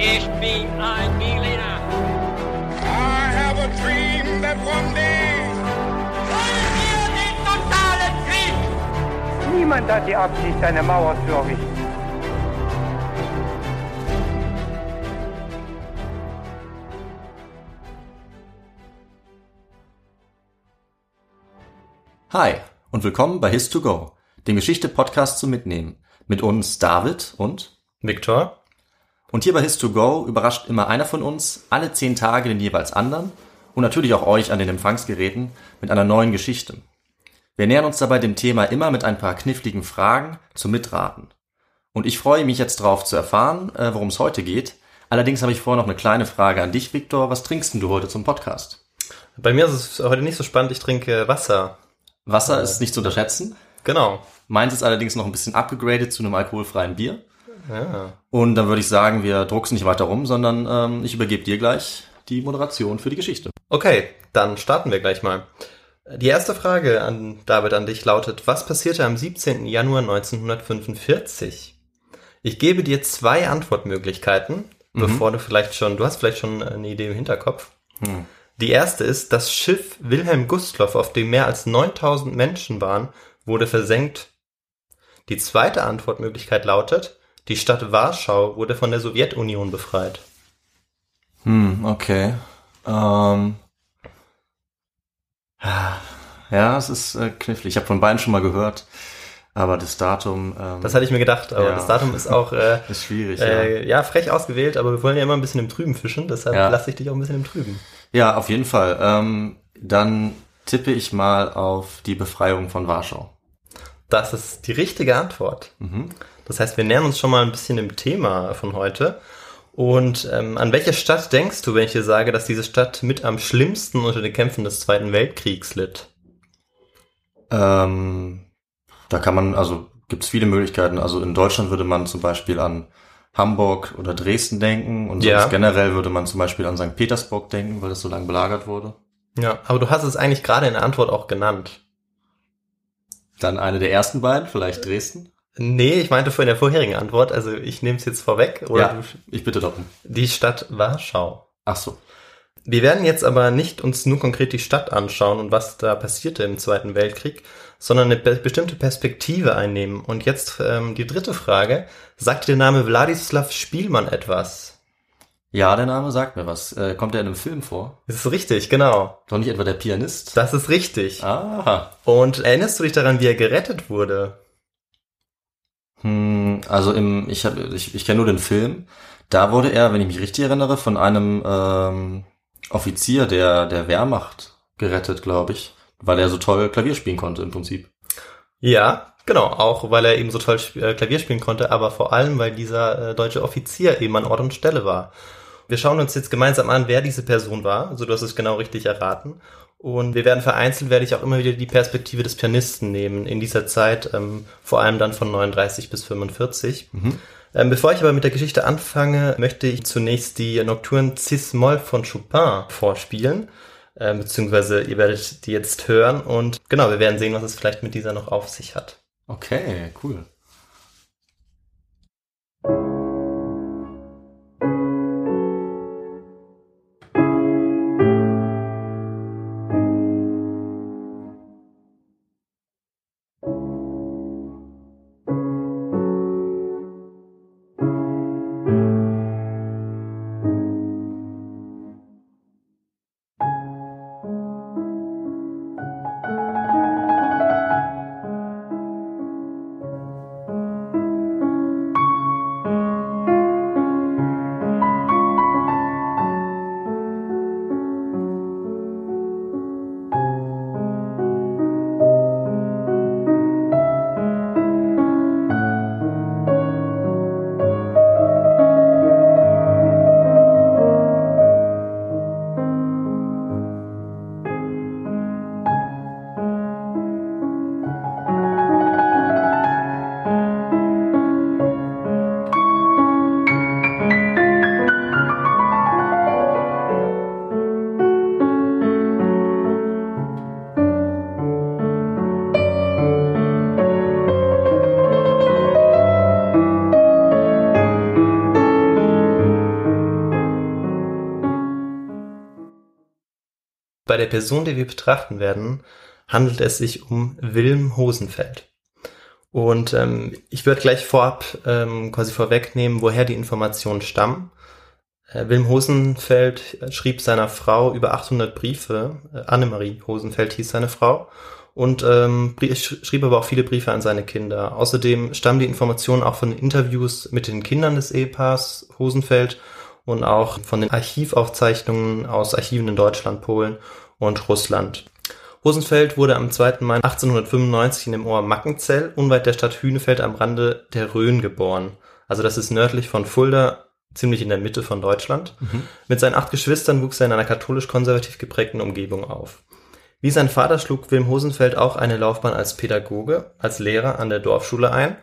Ich bin ein Berliner. I have a dream that one day. Wollen wir den totalen Krieg? Niemand hat die Absicht, eine Mauer zu errichten. Hi und willkommen bei His2Go, dem Geschichte-Podcast zum Mitnehmen. Mit uns David und Viktor? Und hier bei His2Go überrascht immer einer von uns alle zehn Tage den jeweils anderen und natürlich auch euch an den Empfangsgeräten mit einer neuen Geschichte. Wir nähern uns dabei dem Thema immer mit ein paar kniffligen Fragen zum Mitraten. Und ich freue mich jetzt drauf zu erfahren, äh, worum es heute geht. Allerdings habe ich vorher noch eine kleine Frage an dich, Viktor. Was trinkst denn du heute zum Podcast? Bei mir ist es heute nicht so spannend, ich trinke Wasser. Wasser ist nicht zu unterschätzen. Genau. Meins ist allerdings noch ein bisschen abgegradet zu einem alkoholfreien Bier. Ja. Und dann würde ich sagen, wir drucksen nicht weiter rum, sondern ähm, ich übergebe dir gleich die Moderation für die Geschichte. Okay, dann starten wir gleich mal. Die erste Frage an David an dich lautet, was passierte am 17. Januar 1945? Ich gebe dir zwei Antwortmöglichkeiten, bevor du vielleicht schon, du hast vielleicht schon eine Idee im Hinterkopf. Die erste ist, das Schiff Wilhelm Gustloff, auf dem mehr als 9000 Menschen waren, wurde versenkt. Die zweite Antwortmöglichkeit lautet, die Stadt Warschau wurde von der Sowjetunion befreit. Hm, okay. Ähm, ja, es ist äh, knifflig. Ich habe von beiden schon mal gehört, aber das Datum ähm, Das hatte ich mir gedacht, aber Ja. das Datum ist auch äh, ist schwierig. äh, ja, frech ausgewählt, aber wir wollen ja immer ein bisschen im Trüben fischen, deshalb Ja. lasse ich dich auch ein bisschen im Trüben. ja. ja, auf jeden Fall. Ähm, dann tippe ich mal auf die Befreiung von Warschau. Das ist die richtige Antwort. Das heißt, wir nähern uns schon mal ein bisschen dem Thema von heute. Und ähm, an welche Stadt denkst du, wenn ich dir sage, dass diese Stadt mit am schlimmsten unter den Kämpfen des Zweiten Weltkriegs litt? Ähm, da kann man, also gibt es viele Möglichkeiten. Also in Deutschland würde man zum Beispiel an Hamburg oder Dresden denken und Ja. generell würde man zum Beispiel an St. Petersburg denken, weil das so lange belagert wurde. Ja, aber du hast es eigentlich gerade in der Antwort auch genannt. Dann eine der ersten beiden, vielleicht Dresden. Nee, ich meinte vor in der vorherigen Antwort, also ich nehme es jetzt vorweg, oder ja, du, ich bitte darum. die Stadt Warschau. Ach so. Wir werden jetzt aber nicht uns nur konkret die Stadt anschauen und was da passierte im Zweiten Weltkrieg, sondern eine be bestimmte Perspektive einnehmen. Und jetzt ähm, die dritte Frage. Sagt der Name Wladislav Spielmann etwas? Ja, der Name sagt mir was. Äh, kommt er in einem Film vor? Das ist richtig, genau. Doch nicht etwa der Pianist? Das ist richtig. Aha. Und erinnerst du dich daran, wie er gerettet wurde? Hm, also im, ich habe, ich, ich kenne nur den Film. Da wurde er, wenn ich mich richtig erinnere, von einem ähm, Offizier der der Wehrmacht gerettet, glaube ich, weil er so toll Klavier spielen konnte im Prinzip. Ja, genau. Auch weil er eben so toll äh, Klavier spielen konnte, aber vor allem, weil dieser äh, deutsche Offizier eben an Ort und Stelle war. Wir schauen uns jetzt gemeinsam an, wer diese Person war. Also du hast es genau richtig erraten. Und wir werden vereinzelt, werde ich auch immer wieder die Perspektive des Pianisten nehmen in dieser Zeit, ähm, vor allem dann von 39 bis 45. Ähm, bevor ich aber mit der Geschichte anfange, möchte ich zunächst die Nocturne Cis-Moll von Chopin vorspielen. Ähm, beziehungsweise ihr werdet die jetzt hören und genau, wir werden sehen, was es vielleicht mit dieser noch auf sich hat. Okay, cool. Der Person, die wir betrachten werden, handelt es sich um Wilm Hosenfeld. Und ähm, ich würde gleich vorab ähm, quasi vorwegnehmen, woher die Informationen stammen. Äh, Wilm Hosenfeld schrieb seiner Frau über 800 Briefe. Äh, Annemarie Hosenfeld hieß seine Frau. Und ähm, schrieb aber auch viele Briefe an seine Kinder. Außerdem stammen die Informationen auch von Interviews mit den Kindern des Ehepaars Hosenfeld und auch von den Archivaufzeichnungen aus Archiven in Deutschland, Polen und Russland. Hosenfeld wurde am 2. Mai 1895 in dem Ort Mackenzell unweit der Stadt Hünefeld am Rande der Rhön geboren. Also das ist nördlich von Fulda, ziemlich in der Mitte von Deutschland. Mhm. Mit seinen acht Geschwistern wuchs er in einer katholisch-konservativ geprägten Umgebung auf. Wie sein Vater schlug Wilm Hosenfeld auch eine Laufbahn als Pädagoge, als Lehrer an der Dorfschule ein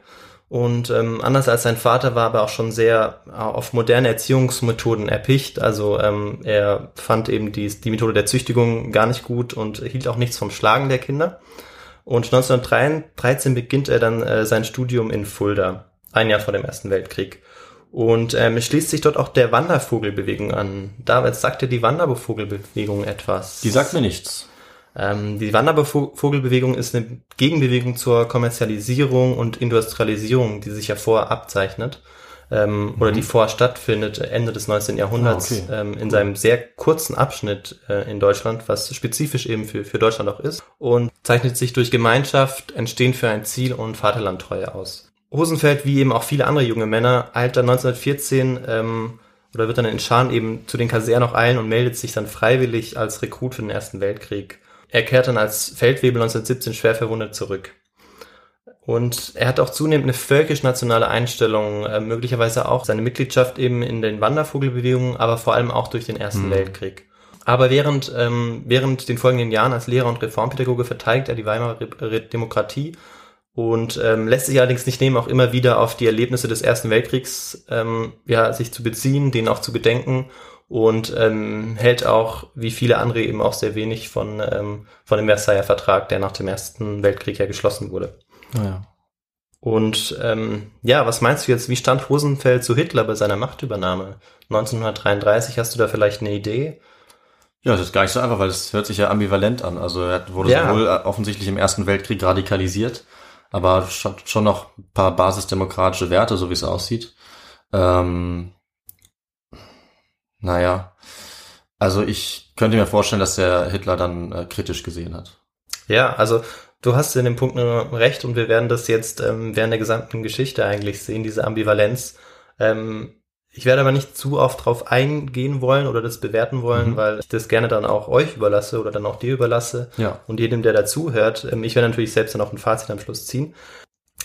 und ähm, anders als sein Vater war aber auch schon sehr äh, auf moderne Erziehungsmethoden erpicht. Also ähm, er fand eben die, die Methode der Züchtigung gar nicht gut und hielt auch nichts vom Schlagen der Kinder. Und 1913 beginnt er dann äh, sein Studium in Fulda, ein Jahr vor dem Ersten Weltkrieg. Und ähm, schließt sich dort auch der Wandervogelbewegung an. David, sagt dir die Wandervogelbewegung etwas? Die sagt mir nichts. Ähm, die Wandervogelbewegung ist eine Gegenbewegung zur Kommerzialisierung und Industrialisierung, die sich ja vorher abzeichnet ähm, mhm. oder die vorher stattfindet, Ende des 19. Jahrhunderts, ah, okay. ähm, in cool. seinem sehr kurzen Abschnitt äh, in Deutschland, was spezifisch eben für, für Deutschland auch ist und zeichnet sich durch Gemeinschaft, Entstehen für ein Ziel und Vaterlandtreue aus. Hosenfeld, wie eben auch viele andere junge Männer, eilt dann 1914 ähm, oder wird dann in Schaan eben zu den Kasernen noch eilen und meldet sich dann freiwillig als Rekrut für den Ersten Weltkrieg. Er kehrt dann als Feldwebel 1917 schwer verwundet zurück. Und er hat auch zunehmend eine völkisch-nationale Einstellung, äh, möglicherweise auch seine Mitgliedschaft eben in den Wandervogelbewegungen, aber vor allem auch durch den Ersten mhm. Weltkrieg. Aber während, ähm, während den folgenden Jahren als Lehrer und Reformpädagoge verteidigt er die Weimarer Demokratie und ähm, lässt sich allerdings nicht nehmen, auch immer wieder auf die Erlebnisse des Ersten Weltkriegs ähm, ja, sich zu beziehen, denen auch zu gedenken und ähm, hält auch, wie viele andere eben auch sehr wenig von, ähm, von dem Versailler Vertrag, der nach dem Ersten Weltkrieg ja geschlossen wurde. Ja. Und ähm, ja, was meinst du jetzt, wie stand Rosenfeld zu Hitler bei seiner Machtübernahme? 1933, hast du da vielleicht eine Idee? Ja, das ist gar nicht so einfach, weil es hört sich ja ambivalent an. Also er wurde ja. sowohl offensichtlich im Ersten Weltkrieg radikalisiert, aber schon noch ein paar basisdemokratische Werte, so wie es aussieht. Ähm, naja, also ich könnte mir vorstellen, dass der Hitler dann äh, kritisch gesehen hat. Ja, also du hast in dem Punkt nur recht und wir werden das jetzt ähm, während der gesamten Geschichte eigentlich sehen, diese Ambivalenz. Ähm, ich werde aber nicht zu oft drauf eingehen wollen oder das bewerten wollen, mhm. weil ich das gerne dann auch euch überlasse oder dann auch dir überlasse ja. und jedem, der dazuhört. Ähm, ich werde natürlich selbst dann auch ein Fazit am Schluss ziehen.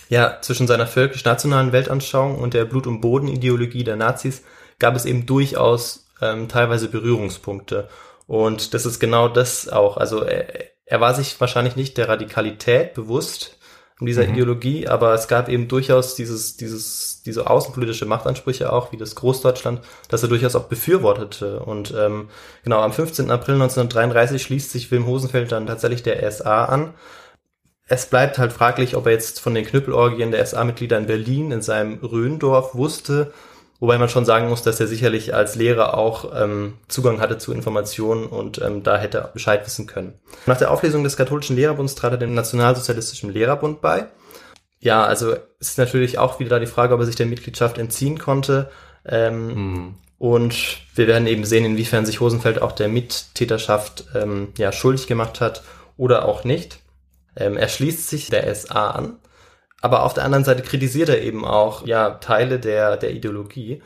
Ja, zwischen seiner völkisch-nationalen Weltanschauung und der Blut- und Bodenideologie der Nazis gab es eben durchaus ähm, teilweise Berührungspunkte. Und das ist genau das auch. Also er, er war sich wahrscheinlich nicht der Radikalität bewusst in dieser mhm. Ideologie, aber es gab eben durchaus dieses, dieses, diese außenpolitische Machtansprüche auch, wie das Großdeutschland, das er durchaus auch befürwortete. Und ähm, genau, am 15. April 1933 schließt sich Wilm Hosenfeld dann tatsächlich der SA an. Es bleibt halt fraglich, ob er jetzt von den Knüppelorgien der SA-Mitglieder in Berlin in seinem Rhöndorf wusste Wobei man schon sagen muss, dass er sicherlich als Lehrer auch ähm, Zugang hatte zu Informationen und ähm, da hätte er Bescheid wissen können. Nach der Auflösung des katholischen Lehrerbunds trat er dem Nationalsozialistischen Lehrerbund bei. Ja, also ist natürlich auch wieder da die Frage, ob er sich der Mitgliedschaft entziehen konnte. Ähm, mhm. Und wir werden eben sehen, inwiefern sich Hosenfeld auch der Mittäterschaft ähm, ja, schuldig gemacht hat oder auch nicht. Ähm, er schließt sich der SA an aber auf der anderen Seite kritisiert er eben auch ja Teile der, der Ideologie.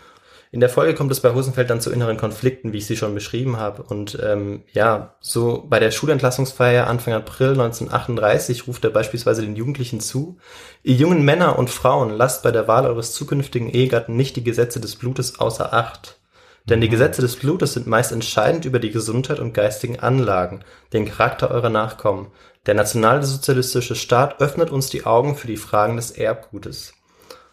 In der Folge kommt es bei Hosenfeld dann zu inneren Konflikten, wie ich sie schon beschrieben habe. Und ähm, ja, so bei der Schulentlassungsfeier Anfang April 1938 ruft er beispielsweise den Jugendlichen zu, ihr jungen Männer und Frauen, lasst bei der Wahl eures zukünftigen Ehegatten nicht die Gesetze des Blutes außer Acht. Denn die mhm. Gesetze des Blutes sind meist entscheidend über die Gesundheit und geistigen Anlagen, den Charakter eurer Nachkommen. Der nationalsozialistische Staat öffnet uns die Augen für die Fragen des Erbgutes.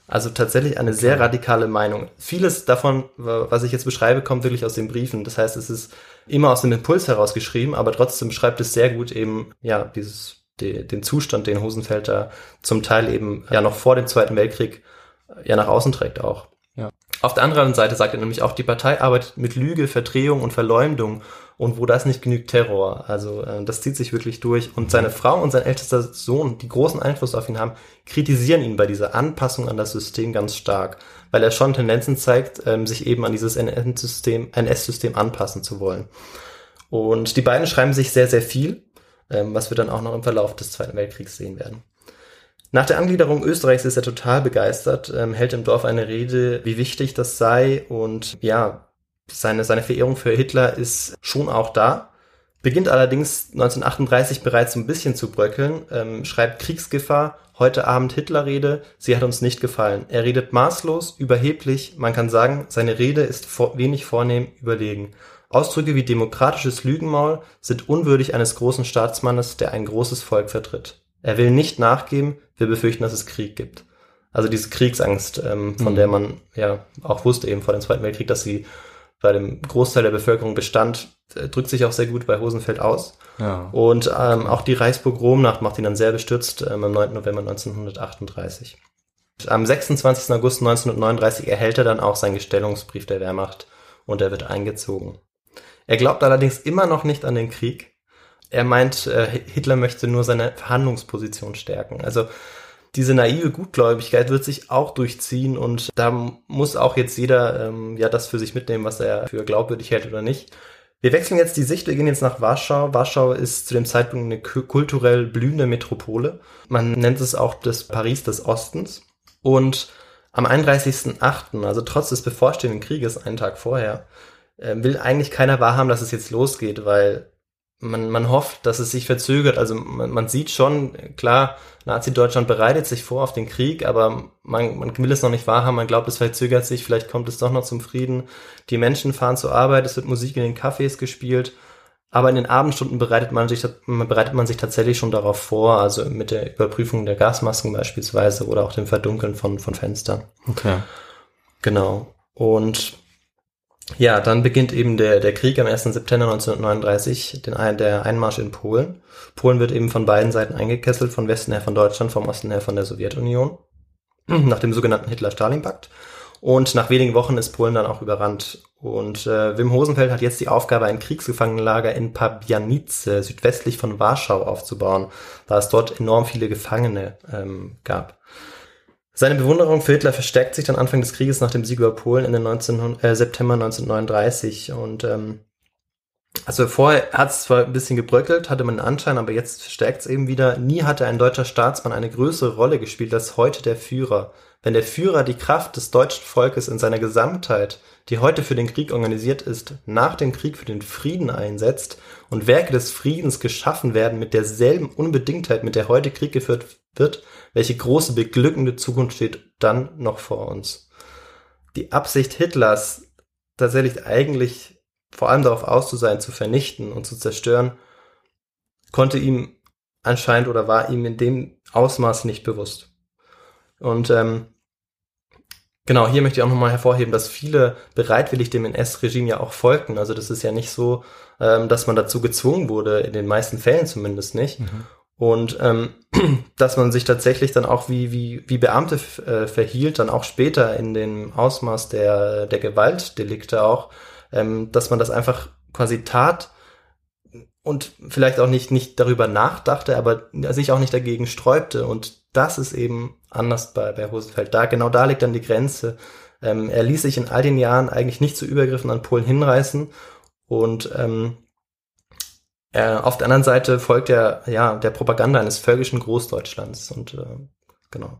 Also tatsächlich eine sehr radikale Meinung. Vieles davon, was ich jetzt beschreibe, kommt wirklich aus den Briefen. Das heißt, es ist immer aus dem Impuls herausgeschrieben, aber trotzdem beschreibt es sehr gut eben, ja, dieses, die, den Zustand, den Hosenfelder zum Teil eben ja noch vor dem Zweiten Weltkrieg ja nach außen trägt auch. Auf der anderen Seite sagt er nämlich auch, die Partei arbeitet mit Lüge, Verdrehung und Verleumdung und wo das nicht genügt, Terror. Also äh, das zieht sich wirklich durch. Und seine Frau und sein ältester Sohn, die großen Einfluss auf ihn haben, kritisieren ihn bei dieser Anpassung an das System ganz stark, weil er schon Tendenzen zeigt, ähm, sich eben an dieses NS-System NS-System anpassen zu wollen. Und die beiden schreiben sich sehr, sehr viel, ähm, was wir dann auch noch im Verlauf des Zweiten Weltkriegs sehen werden. Nach der Angliederung Österreichs ist er total begeistert, ähm, hält im Dorf eine Rede, wie wichtig das sei und ja, seine, seine Verehrung für Hitler ist schon auch da. Beginnt allerdings 1938 bereits ein bisschen zu bröckeln, ähm, schreibt Kriegsgefahr, heute Abend Hitlerrede, sie hat uns nicht gefallen. Er redet maßlos, überheblich, man kann sagen, seine Rede ist vor, wenig vornehm, überlegen. Ausdrücke wie demokratisches Lügenmaul sind unwürdig eines großen Staatsmannes, der ein großes Volk vertritt. Er will nicht nachgeben, wir befürchten, dass es Krieg gibt. Also diese Kriegsangst, ähm, von mhm. der man ja auch wusste eben vor dem Zweiten Weltkrieg, dass sie bei dem Großteil der Bevölkerung bestand, äh, drückt sich auch sehr gut bei Hosenfeld aus. Ja. Und ähm, auch die Reichspogromnacht macht ihn dann sehr bestürzt ähm, am 9. November 1938. Am 26. August 1939 erhält er dann auch seinen Gestellungsbrief der Wehrmacht und er wird eingezogen. Er glaubt allerdings immer noch nicht an den Krieg. Er meint, äh, Hitler möchte nur seine Verhandlungsposition stärken. Also diese naive Gutgläubigkeit wird sich auch durchziehen und da muss auch jetzt jeder ähm, ja das für sich mitnehmen, was er für glaubwürdig hält oder nicht. Wir wechseln jetzt die Sicht, wir gehen jetzt nach Warschau. Warschau ist zu dem Zeitpunkt eine kulturell blühende Metropole. Man nennt es auch das Paris des Ostens. Und am 31.8., also trotz des bevorstehenden Krieges, einen Tag vorher, äh, will eigentlich keiner wahrhaben, dass es jetzt losgeht, weil man, man hofft, dass es sich verzögert. Also man, man sieht schon, klar, Nazi-Deutschland bereitet sich vor auf den Krieg, aber man, man will es noch nicht wahrhaben. Man glaubt, es verzögert sich, vielleicht kommt es doch noch zum Frieden. Die Menschen fahren zur Arbeit, es wird Musik in den Cafés gespielt. Aber in den Abendstunden bereitet man sich, bereitet man sich tatsächlich schon darauf vor, also mit der Überprüfung der Gasmasken beispielsweise oder auch dem Verdunkeln von, von Fenstern. Okay. Genau. Und ja, dann beginnt eben der, der Krieg am 1. September 1939, den, der Einmarsch in Polen. Polen wird eben von beiden Seiten eingekesselt, von Westen her von Deutschland, vom Osten her von der Sowjetunion, nach dem sogenannten Hitler-Stalin-Pakt. Und nach wenigen Wochen ist Polen dann auch überrannt. Und äh, Wim Hosenfeld hat jetzt die Aufgabe, ein Kriegsgefangenenlager in Pabianice, südwestlich von Warschau, aufzubauen, da es dort enorm viele Gefangene ähm, gab. Seine Bewunderung für Hitler verstärkt sich dann Anfang des Krieges nach dem Sieg über Polen in den 19, äh, September 1939 und ähm, also vorher hat es zwar ein bisschen gebröckelt, hatte man den Anschein, aber jetzt verstärkt es eben wieder. Nie hatte ein deutscher Staatsmann eine größere Rolle gespielt als heute der Führer. Wenn der Führer die Kraft des deutschen Volkes in seiner Gesamtheit, die heute für den Krieg organisiert ist, nach dem Krieg für den Frieden einsetzt und Werke des Friedens geschaffen werden mit derselben Unbedingtheit, mit der heute Krieg geführt wird, welche große beglückende Zukunft steht dann noch vor uns? Die Absicht Hitlers, tatsächlich eigentlich vor allem darauf aus zu sein, zu vernichten und zu zerstören, konnte ihm anscheinend oder war ihm in dem Ausmaß nicht bewusst. Und ähm, genau, hier möchte ich auch nochmal hervorheben, dass viele bereitwillig dem NS-Regime ja auch folgten. Also das ist ja nicht so, ähm, dass man dazu gezwungen wurde, in den meisten Fällen zumindest nicht. Mhm. Und ähm, dass man sich tatsächlich dann auch wie, wie, wie Beamte äh, verhielt, dann auch später in dem Ausmaß der, der Gewaltdelikte auch, ähm, dass man das einfach quasi tat und vielleicht auch nicht, nicht darüber nachdachte, aber sich auch nicht dagegen sträubte. Und das ist eben anders bei, bei Hosenfeld. Da, genau da liegt dann die Grenze. Ähm, er ließ sich in all den Jahren eigentlich nicht zu Übergriffen an Polen hinreißen und ähm, äh, auf der anderen Seite folgt er ja der Propaganda eines völkischen Großdeutschlands und äh, genau.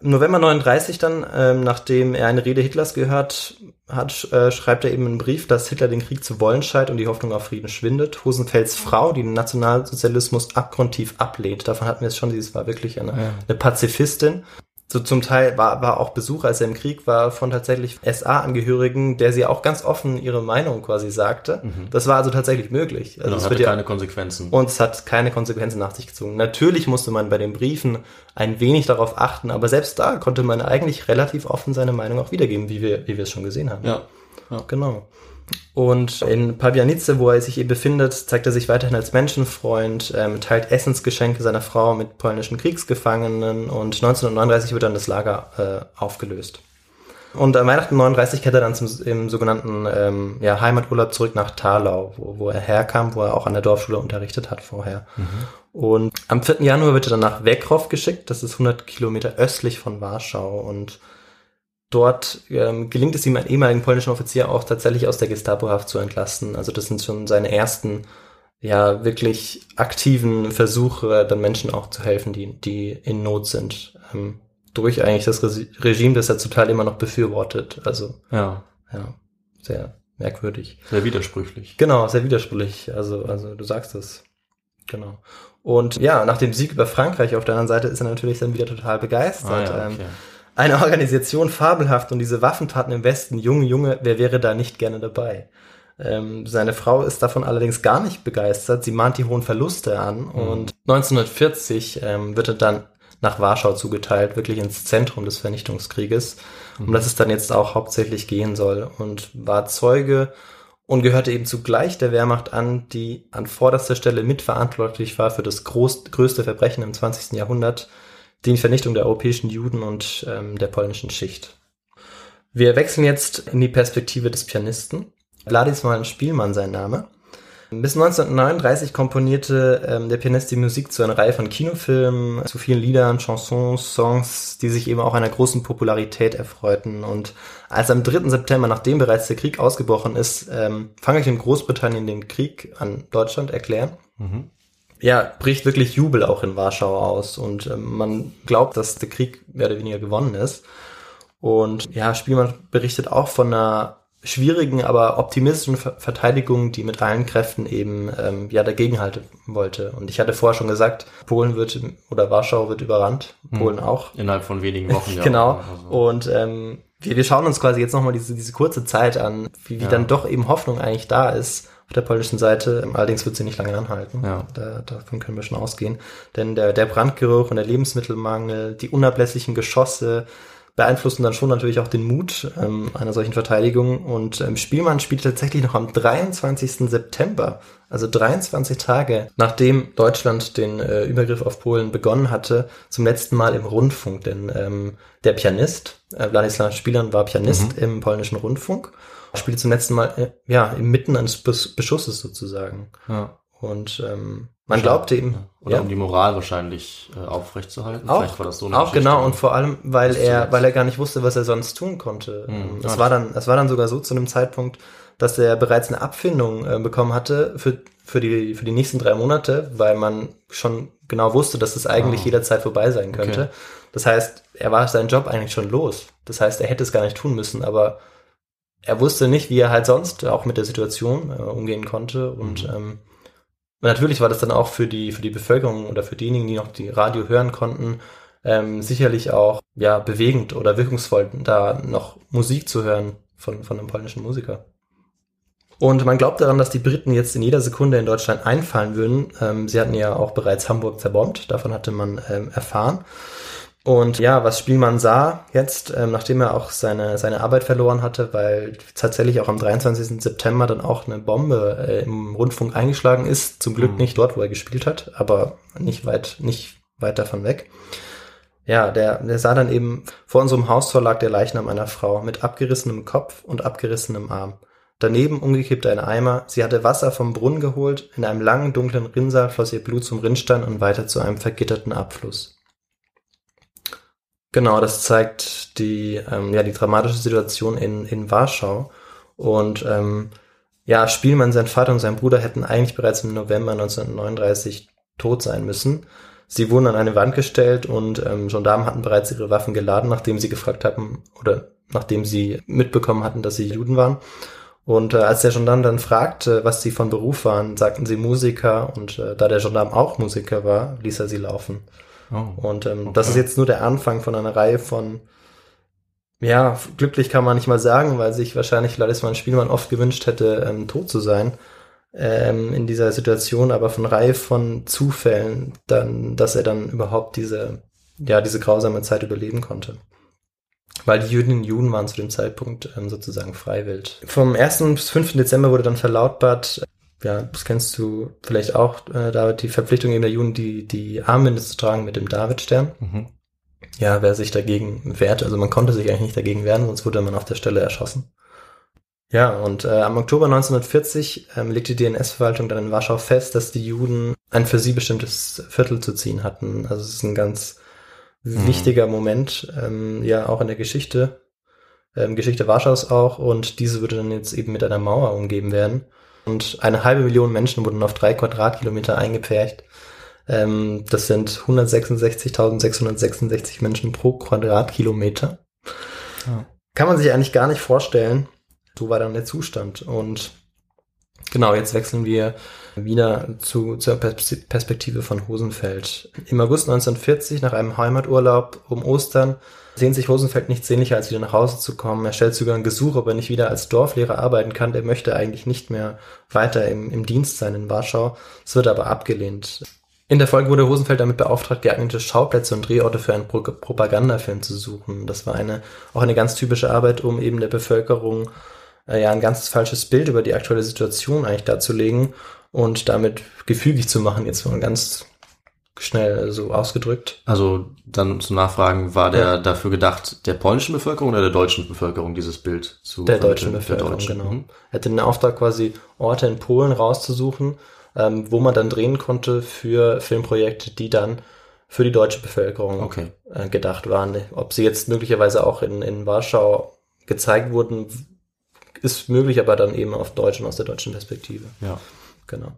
Im November 39 dann, ähm, nachdem er eine Rede Hitlers gehört hat, äh, schreibt er eben einen Brief, dass Hitler den Krieg zu wollen scheint und die Hoffnung auf Frieden schwindet. Hosenfelds Frau, die den Nationalsozialismus abgrundtief ablehnt, davon hatten wir es schon, sie war wirklich eine, ja. eine Pazifistin, so zum Teil war, war auch Besuch, als er im Krieg war, von tatsächlich SA-Angehörigen, der sie auch ganz offen ihre Meinung quasi sagte. Mhm. Das war also tatsächlich möglich. Also genau, es hatte keine Konsequenzen. Und es hat keine Konsequenzen nach sich gezogen. Natürlich musste man bei den Briefen ein wenig darauf achten, aber selbst da konnte man eigentlich relativ offen seine Meinung auch wiedergeben, wie wir, wie wir es schon gesehen haben. Ja. ja. Genau. Und in Pabianice, wo er sich eben befindet, zeigt er sich weiterhin als Menschenfreund, ähm, teilt Essensgeschenke seiner Frau mit polnischen Kriegsgefangenen und 1939 wird dann das Lager äh, aufgelöst. Und an Weihnachten 39 kehrt er dann zum im sogenannten ähm, ja, Heimaturlaub zurück nach Thalau, wo, wo er herkam, wo er auch an der Dorfschule unterrichtet hat vorher. Und am 4. Januar wird er dann nach Wekrow geschickt, das ist 100 Kilometer östlich von Warschau und dort ähm, gelingt es ihm, einen ehemaligen polnischen Offizier auch tatsächlich aus der Gestapo-Haft zu entlassen. Also das sind schon seine ersten ja wirklich aktiven Versuche, dann Menschen auch zu helfen, die, die in Not sind. Ähm, durch eigentlich das Re Regime, das er zum Teil immer noch befürwortet. Also, Ja, ja, sehr merkwürdig. sehr widersprüchlich. Genau, sehr widersprüchlich. Also, also du sagst es. Genau. Und ja, nach dem Sieg über Frankreich auf der anderen Seite ist er natürlich dann wieder total begeistert. Ah, ja, Ähm, okay. Eine Organisation fabelhaft und diese Waffentaten im Westen, Junge, Junge, wer wäre da nicht gerne dabei? Ähm, seine Frau ist davon allerdings gar nicht begeistert. Sie mahnt die hohen Verluste an und 1940 ähm, wird er dann nach Warschau zugeteilt, wirklich ins Zentrum des Vernichtungskrieges, um das es dann jetzt auch hauptsächlich gehen soll und war Zeuge und gehörte eben zugleich der Wehrmacht an, die an vorderster Stelle mitverantwortlich war für das groß, größte Verbrechen im 20. Jahrhundert, die Vernichtung der europäischen Juden und ähm, der polnischen Schicht. Wir wechseln jetzt in die Perspektive des Pianisten. Wladisław Spielmann sein Name. Bis 1939 komponierte ähm, der Pianist die Musik zu einer Reihe von Kinofilmen, zu vielen Liedern, Chansons, Songs, die sich eben auch einer großen Popularität erfreuten. Und als am 3. September, nachdem bereits der Krieg ausgebrochen ist, ähm, Frankreich und Großbritannien den Krieg an Deutschland erklären, ja, bricht wirklich Jubel auch in Warschau aus und ähm, man glaubt, dass der Krieg mehr oder weniger gewonnen ist. Und ja, Spielmann berichtet auch von einer schwierigen, aber optimistischen Ver Verteidigung, die mit allen Kräften eben ähm, ja dagegenhalten wollte. Und ich hatte vorher schon gesagt, Polen wird oder Warschau wird überrannt, Polen auch. Innerhalb von wenigen Wochen, ja. Genau. Also, Und ähm, wir, wir schauen uns quasi jetzt nochmal diese, diese kurze Zeit an, wie, wie Ja. dann doch eben Hoffnung eigentlich da ist auf der polnischen Seite. Allerdings wird sie nicht lange anhalten. Ja. Da, davon können wir schon ausgehen. Denn der, der Brandgeruch und der Lebensmittelmangel, die unablässigen Geschosse beeinflussen dann schon natürlich auch den Mut ähm, einer solchen Verteidigung. Und ähm, Spielmann spielt tatsächlich noch am 23. September, also 23 Tage, nachdem Deutschland den äh, Übergriff auf Polen begonnen hatte, zum letzten Mal im Rundfunk. Denn ähm, der Pianist, äh, Władysław Spielmann war Pianist im polnischen Rundfunk, spielte zum letzten Mal äh, ja inmitten eines Bes Beschusses sozusagen. ja. Und ähm, man glaubte ihm, Oder ja. um die Moral wahrscheinlich äh, aufrechtzuerhalten. Auch, Vielleicht war das so eine auch Geschichte. genau und vor allem, weil er, weil er gar nicht wusste, was er sonst tun konnte. Hm, Es ja, war dann, es war dann sogar so zu einem Zeitpunkt, dass er bereits eine Abfindung äh, bekommen hatte für für die für die nächsten drei Monate, weil man schon genau wusste, dass es eigentlich Ah. jederzeit vorbei sein könnte. Okay. Das heißt, er war seinen Job eigentlich schon los. Das heißt, er hätte es gar nicht tun müssen, aber er wusste nicht, wie er halt sonst auch mit der Situation äh, umgehen konnte und Mhm. ähm, natürlich war das dann auch für die, für die Bevölkerung oder für diejenigen, die noch die Radio hören konnten, ähm, sicherlich auch ja bewegend oder wirkungsvoll, da noch Musik zu hören von, von einem polnischen Musiker. Und man glaubt daran, dass die Briten jetzt in jeder Sekunde in Deutschland einfallen würden. Ähm, sie hatten ja auch bereits Hamburg zerbombt, davon hatte man ähm, erfahren. Und ja, was Spielmann sah jetzt, ähm, nachdem er auch seine, seine Arbeit verloren hatte, weil tatsächlich auch am 23. September dann auch eine Bombe äh, im Rundfunk eingeschlagen ist. Zum Glück Mhm. nicht dort, wo er gespielt hat, aber nicht weit, nicht weit davon weg. Ja, der, der sah dann eben, vor unserem Haustor lag der Leichnam einer Frau mit abgerissenem Kopf und abgerissenem Arm. Daneben umgekippt ein Eimer. Sie hatte Wasser vom Brunnen geholt. In einem langen, dunklen Rinnsal floss ihr Blut zum Rinnstein und weiter zu einem vergitterten Abfluss. Genau, das zeigt die, ähm, ja, die dramatische Situation in, in Warschau. Und ähm, ja, Spielmann, sein Vater und sein Bruder hätten eigentlich bereits im November 1939 tot sein müssen. Sie wurden an eine Wand gestellt und ähm, Gendarmen hatten bereits ihre Waffen geladen, nachdem sie gefragt hatten oder nachdem sie mitbekommen hatten, dass sie Juden waren. Und äh, als der Gendarm dann fragte, was sie von Beruf waren, sagten sie Musiker und äh, da der Gendarm auch Musiker war, ließ er sie laufen. Oh. Und ähm, Okay. das ist jetzt nur der Anfang von einer Reihe von, ja, glücklich kann man nicht mal sagen, weil sich wahrscheinlich Wladisław Spielmann oft gewünscht hätte, ähm, tot zu sein ähm, in dieser Situation, aber von Reihe von Zufällen, dann, dass er dann überhaupt diese, ja, diese grausame Zeit überleben konnte. Weil die Jüdinnen und Juden waren zu dem Zeitpunkt ähm, sozusagen freiwillig. Vom 1. bis 5. Dezember wurde dann verlautbart, ja, das kennst du vielleicht auch, äh, David, die Verpflichtung eben der Juden, die, die Armbinde zu tragen mit dem Davidstern. Mhm. ja, wer sich dagegen wehrt. Also man konnte sich eigentlich nicht dagegen wehren, sonst wurde man auf der Stelle erschossen. Ja, und äh, am Oktober 1940 ähm, legte die NS-Verwaltung dann in Warschau fest, dass die Juden ein für sie bestimmtes Viertel zu ziehen hatten. Also es ist ein ganz Mhm. wichtiger Moment, ähm, ja auch in der Geschichte, ähm, Geschichte Warschaus auch. Und diese würde dann jetzt eben mit einer Mauer umgeben werden. Und eine halbe Million Menschen wurden auf drei Quadratkilometer eingepfercht. Ähm, das sind 166.666 Menschen pro Quadratkilometer. Ja. Kann man sich eigentlich gar nicht vorstellen. So war dann der Zustand. Und genau, jetzt wechseln wir wieder zu, zur Pers- Perspektive von Hosenfeld. Im August 1940, nach einem Heimaturlaub um Ostern, sehnt sich Hosenfeld nichts sehnlicher, als wieder nach Hause zu kommen. Er stellt sogar ein Gesuch, ob er nicht wieder als Dorflehrer arbeiten kann. Er möchte eigentlich nicht mehr weiter im, im Dienst sein in Warschau. Es wird aber abgelehnt. In der Folge wurde Hosenfeld damit beauftragt, geeignete Schauplätze und Drehorte für einen Pro Propagandafilm zu suchen. Das war eine, auch eine ganz typische Arbeit, um eben der Bevölkerung äh, ja ein ganz falsches Bild über die aktuelle Situation eigentlich darzulegen und damit gefügig zu machen, jetzt mal ganz schnell so ausgedrückt. Also dann zu nachfragen, war der dafür gedacht, der polnischen Bevölkerung oder der deutschen Bevölkerung dieses Bild zu Der deutschen Bevölkerung, genau. Mhm. Er hatte den Auftrag quasi Orte in Polen rauszusuchen, ähm, wo man dann drehen konnte für Filmprojekte, die dann für die deutsche Bevölkerung Okay. äh, gedacht waren. Ob sie jetzt möglicherweise auch in, in Warschau gezeigt wurden, ist möglich, aber dann eben auf Deutsch und aus der deutschen Perspektive. Ja. Genau.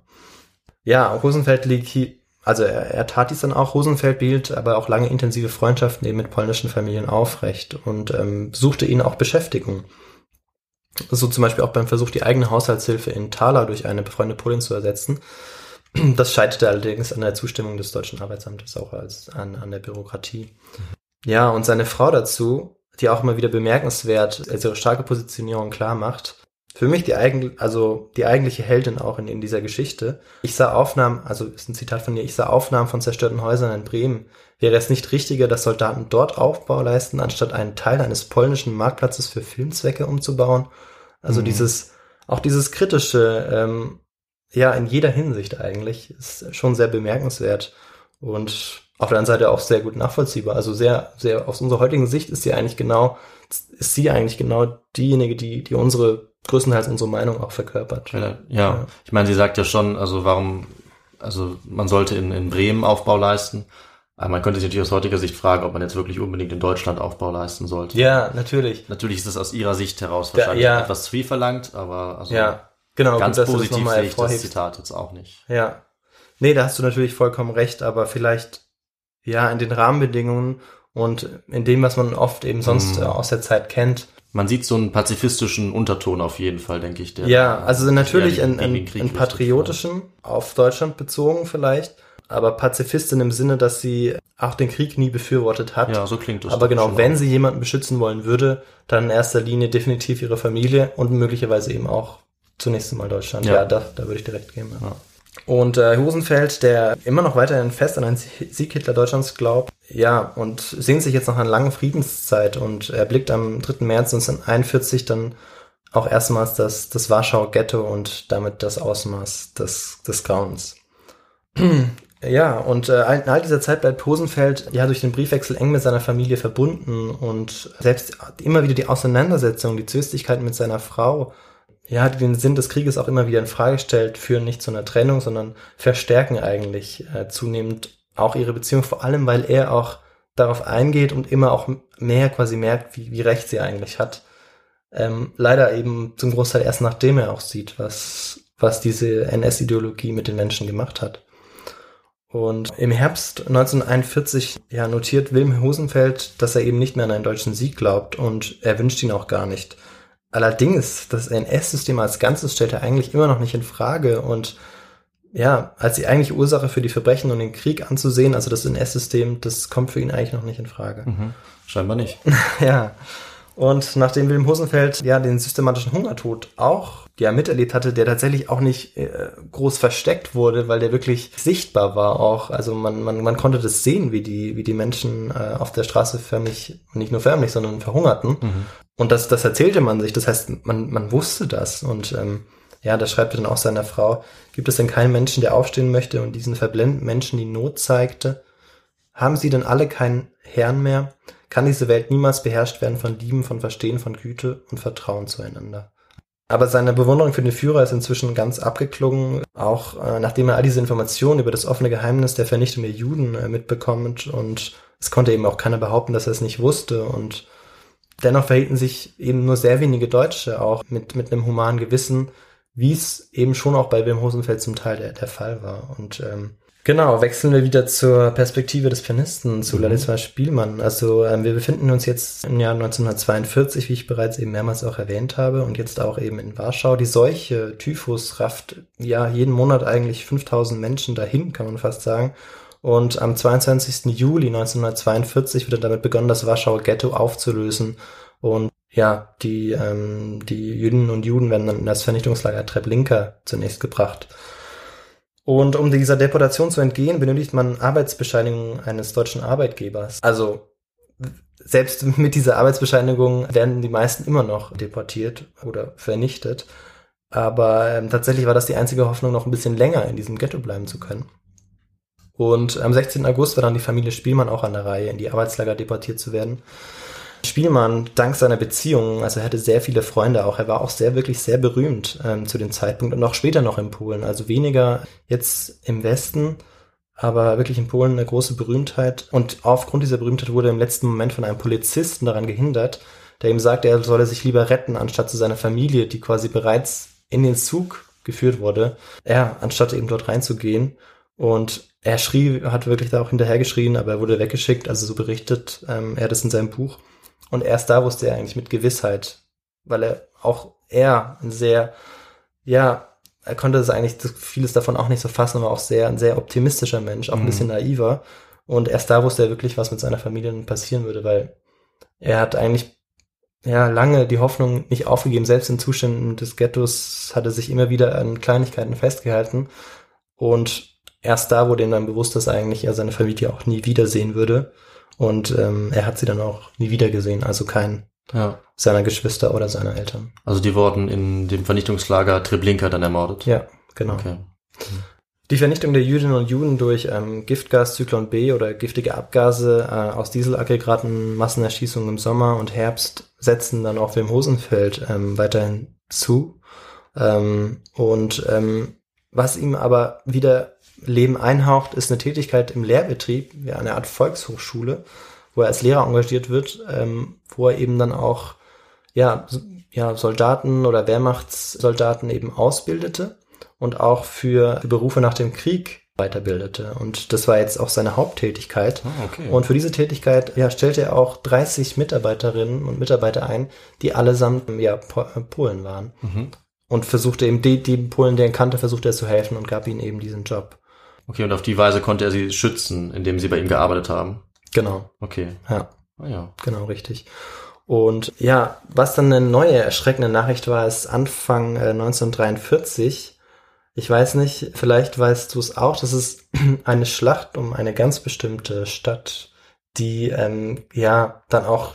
Ja, Rosenfeld liegt hier, also er, er tat dies dann auch. Rosenfeld behielt aber auch lange intensive Freundschaften eben mit polnischen Familien aufrecht und ähm, suchte ihnen auch Beschäftigung. So zum Beispiel auch beim Versuch, die eigene Haushaltshilfe in Thaler durch eine befreundete Polin zu ersetzen. Das scheiterte allerdings an der Zustimmung des deutschen Arbeitsamtes, auch als an, an der Bürokratie. Ja, und seine Frau dazu, die auch immer wieder bemerkenswert, als ihre starke Positionierung klar macht, für mich die eigen, also die eigentliche Heldin auch in, in dieser Geschichte. Ich sah Aufnahmen, also ist ein Zitat von ihr, ich sah Aufnahmen von zerstörten Häusern in Bremen. Wäre es nicht richtiger, dass Soldaten dort Aufbau leisten, anstatt einen Teil eines polnischen Marktplatzes für Filmzwecke umzubauen? Also Mhm. dieses, auch dieses kritische, ähm, ja, in jeder Hinsicht eigentlich, ist schon sehr bemerkenswert und auf der anderen Seite auch sehr gut nachvollziehbar. Also sehr, sehr, aus unserer heutigen Sicht ist sie eigentlich genau, ist sie eigentlich genau diejenige, die, die unsere, größtenteils unsere Meinung auch verkörpert. Ja, ja. ich meine, sie sagt ja schon, also warum, also man sollte in, in Bremen Aufbau leisten. Aber man könnte sich natürlich aus heutiger Sicht fragen, ob man jetzt wirklich unbedingt in Deutschland Aufbau leisten sollte. Ja, natürlich. Natürlich ist es aus ihrer Sicht heraus Da- wahrscheinlich ja. etwas zu viel verlangt, aber also Ja, genau. ganz gut, positiv sehe ich das. Zitat jetzt auch nicht. Ja. Nee, da hast du natürlich vollkommen recht, aber vielleicht, ja, in den Rahmenbedingungen und in dem, was man oft eben sonst Mhm. aus der Zeit kennt. Man sieht so einen pazifistischen Unterton auf jeden Fall, denke ich. Der Ja, also natürlich einen, einen, einen patriotischen, auf Deutschland bezogen vielleicht, aber Pazifistin im Sinne, dass sie auch den Krieg nie befürwortet hat. Ja, so klingt das. aber genau, wenn auch. sie jemanden beschützen wollen würde, dann in erster Linie definitiv ihre Familie und möglicherweise eben auch zunächst einmal Deutschland. Ja, Ja. da, da würde ich direkt gehen. Ja. Und äh, Hosenfeld, der immer noch weiterhin fest an einen Sieg Hitler Deutschlands glaubt, ja, und sehnt sich jetzt nach einer langen Friedenszeit und er blickt am 3. März 1941 dann auch erstmals das, das Warschauer Ghetto und damit das Ausmaß des, des Grauens. Ja, und äh, in all dieser Zeit bleibt Hosenfeld ja durch den Briefwechsel eng mit seiner Familie verbunden und selbst immer wieder die Auseinandersetzung, die Zwistigkeit mit seiner Frau, ja, den Sinn des Krieges auch immer wieder in Frage stellt, führen nicht zu einer Trennung, sondern verstärken eigentlich äh, zunehmend auch ihre Beziehung, vor allem weil er auch darauf eingeht und immer auch mehr quasi merkt, wie, wie recht sie eigentlich hat. Ähm, leider eben zum Großteil erst nachdem er auch sieht, was, was diese NS-Ideologie mit den Menschen gemacht hat. Und im Herbst 1941 ja, notiert Wilhelm Hosenfeld, dass er eben nicht mehr an einen deutschen Sieg glaubt und er wünscht ihn auch gar nicht. Allerdings, das NS-System als Ganzes stellt er eigentlich immer noch nicht in Frage und ja, als die eigentliche Ursache für die Verbrechen und den Krieg anzusehen, also das NS-System, das kommt für ihn eigentlich noch nicht in Frage. Mhm. Scheinbar nicht. Ja. Und nachdem Wilhelm Hosenfeld ja den systematischen Hungertod auch ja miterlebt hatte, der tatsächlich auch nicht äh, groß versteckt wurde, weil der wirklich sichtbar war auch. Also man, man, man konnte das sehen, wie die, wie die Menschen äh, auf der Straße förmlich, nicht nur förmlich, sondern verhungerten. Mhm. Und das, das erzählte man sich. Das heißt, man, man wusste das. Und ähm, ja, da schreibt er dann auch seiner Frau, gibt es denn keinen Menschen, der aufstehen möchte und diesen verblendeten Menschen die Not zeigte? Haben sie denn alle keinen Herrn mehr? Kann diese Welt niemals beherrscht werden von Lieben, von Verstehen, von Güte und Vertrauen zueinander? Aber seine Bewunderung für den Führer ist inzwischen ganz abgeklungen, auch äh, nachdem er all diese Informationen über das offene Geheimnis der Vernichtung der Juden äh, mitbekommt und es konnte eben auch keiner behaupten, dass er es nicht wusste und dennoch verhielten sich eben nur sehr wenige Deutsche auch mit, mit einem humanen Gewissen, wie es eben schon auch bei Wilhelm Hosenfeld zum Teil der, der Fall war. Und ähm, Genau, wechseln wir wieder zur Perspektive des Pianisten, zu mhm. Ladislas Spielmann. Also ähm, wir befinden uns jetzt im Jahr 1942, wie ich bereits eben mehrmals auch erwähnt habe, und jetzt auch eben in Warschau. Die Seuche, Typhus, rafft ja jeden Monat eigentlich 5000 Menschen dahin, kann man fast sagen. Und am 22. Juli 1942 wird dann damit begonnen, das Warschauer Ghetto aufzulösen. Und ja, die, ähm, die Jüdinnen und Juden werden dann in das Vernichtungslager Treblinka zunächst gebracht. Und um dieser Deportation zu entgehen, benötigt man Arbeitsbescheinigung eines deutschen Arbeitgebers. Also selbst mit dieser Arbeitsbescheinigung werden die meisten immer noch deportiert oder vernichtet. Aber ähm, tatsächlich war das die einzige Hoffnung, noch ein bisschen länger in diesem Ghetto bleiben zu können. Und am 16. August war dann die Familie Spielmann auch an der Reihe, in die Arbeitslager deportiert zu werden. Spielmann, dank seiner Beziehungen, also er hatte sehr viele Freunde auch, er war auch sehr, wirklich sehr berühmt ähm, zu dem Zeitpunkt und auch später noch in Polen, also weniger jetzt im Westen, aber wirklich in Polen eine große Berühmtheit und aufgrund dieser Berühmtheit wurde er im letzten Moment von einem Polizisten daran gehindert, der ihm sagte, er solle sich lieber retten, anstatt zu seiner Familie, die quasi bereits in den Zug geführt wurde, er, anstatt eben dort reinzugehen und er schrie, hat wirklich da auch hinterhergeschrien, aber er wurde weggeschickt, also so berichtet ähm, er das in seinem Buch. Und erst da wusste er eigentlich mit Gewissheit, weil er auch er ein sehr, ja, er konnte es eigentlich vieles davon auch nicht so fassen, aber auch sehr, ein sehr optimistischer Mensch, auch ein mhm. bisschen naiver. Und erst da wusste er wirklich, was mit seiner Familie passieren würde, weil er hat eigentlich ja lange die Hoffnung nicht aufgegeben. Selbst in Zuständen des Ghettos hatte sich immer wieder an Kleinigkeiten festgehalten. Und erst da wurde ihm dann bewusst, dass eigentlich er seine Familie auch nie wiedersehen würde. Und ähm, er hat sie dann auch nie wieder gesehen, also kein ja. seiner Geschwister oder seiner Eltern. Also die wurden in dem Vernichtungslager Treblinka dann ermordet? Ja, genau. Okay. Die Vernichtung der Jüdinnen und Juden durch ähm, Giftgas Zyklon B oder giftige Abgase äh, aus Dieselaggregaten, Massenerschießungen im Sommer und Herbst setzen dann auch Wim Hosenfeld ähm, weiterhin zu. Ähm, und ähm, was ihm aber wieder Leben einhaucht, ist eine Tätigkeit im Lehrbetrieb, ja, eine Art Volkshochschule, wo er als Lehrer engagiert wird, ähm, wo er eben dann auch ja, ja, Soldaten oder Wehrmachtssoldaten eben ausbildete und auch für Berufe nach dem Krieg weiterbildete. Und das war jetzt auch seine Haupttätigkeit. Ah, okay. Und für diese Tätigkeit ja, stellte er auch 30 Mitarbeiterinnen und Mitarbeiter ein, die allesamt ja, Polen waren. Mhm. Und versuchte eben, die, die Polen, der er kannte, versuchte er zu helfen und gab ihnen eben diesen Job. Okay, und auf die Weise konnte er sie schützen, indem sie bei ihm gearbeitet haben. Genau. Okay. Ja. Ah, ja. Genau, richtig. Und ja, was dann eine neue erschreckende Nachricht war, ist Anfang äh, 1943. Ich weiß nicht, vielleicht weißt du es auch, das ist eine Schlacht um eine ganz bestimmte Stadt, die ähm, ja dann auch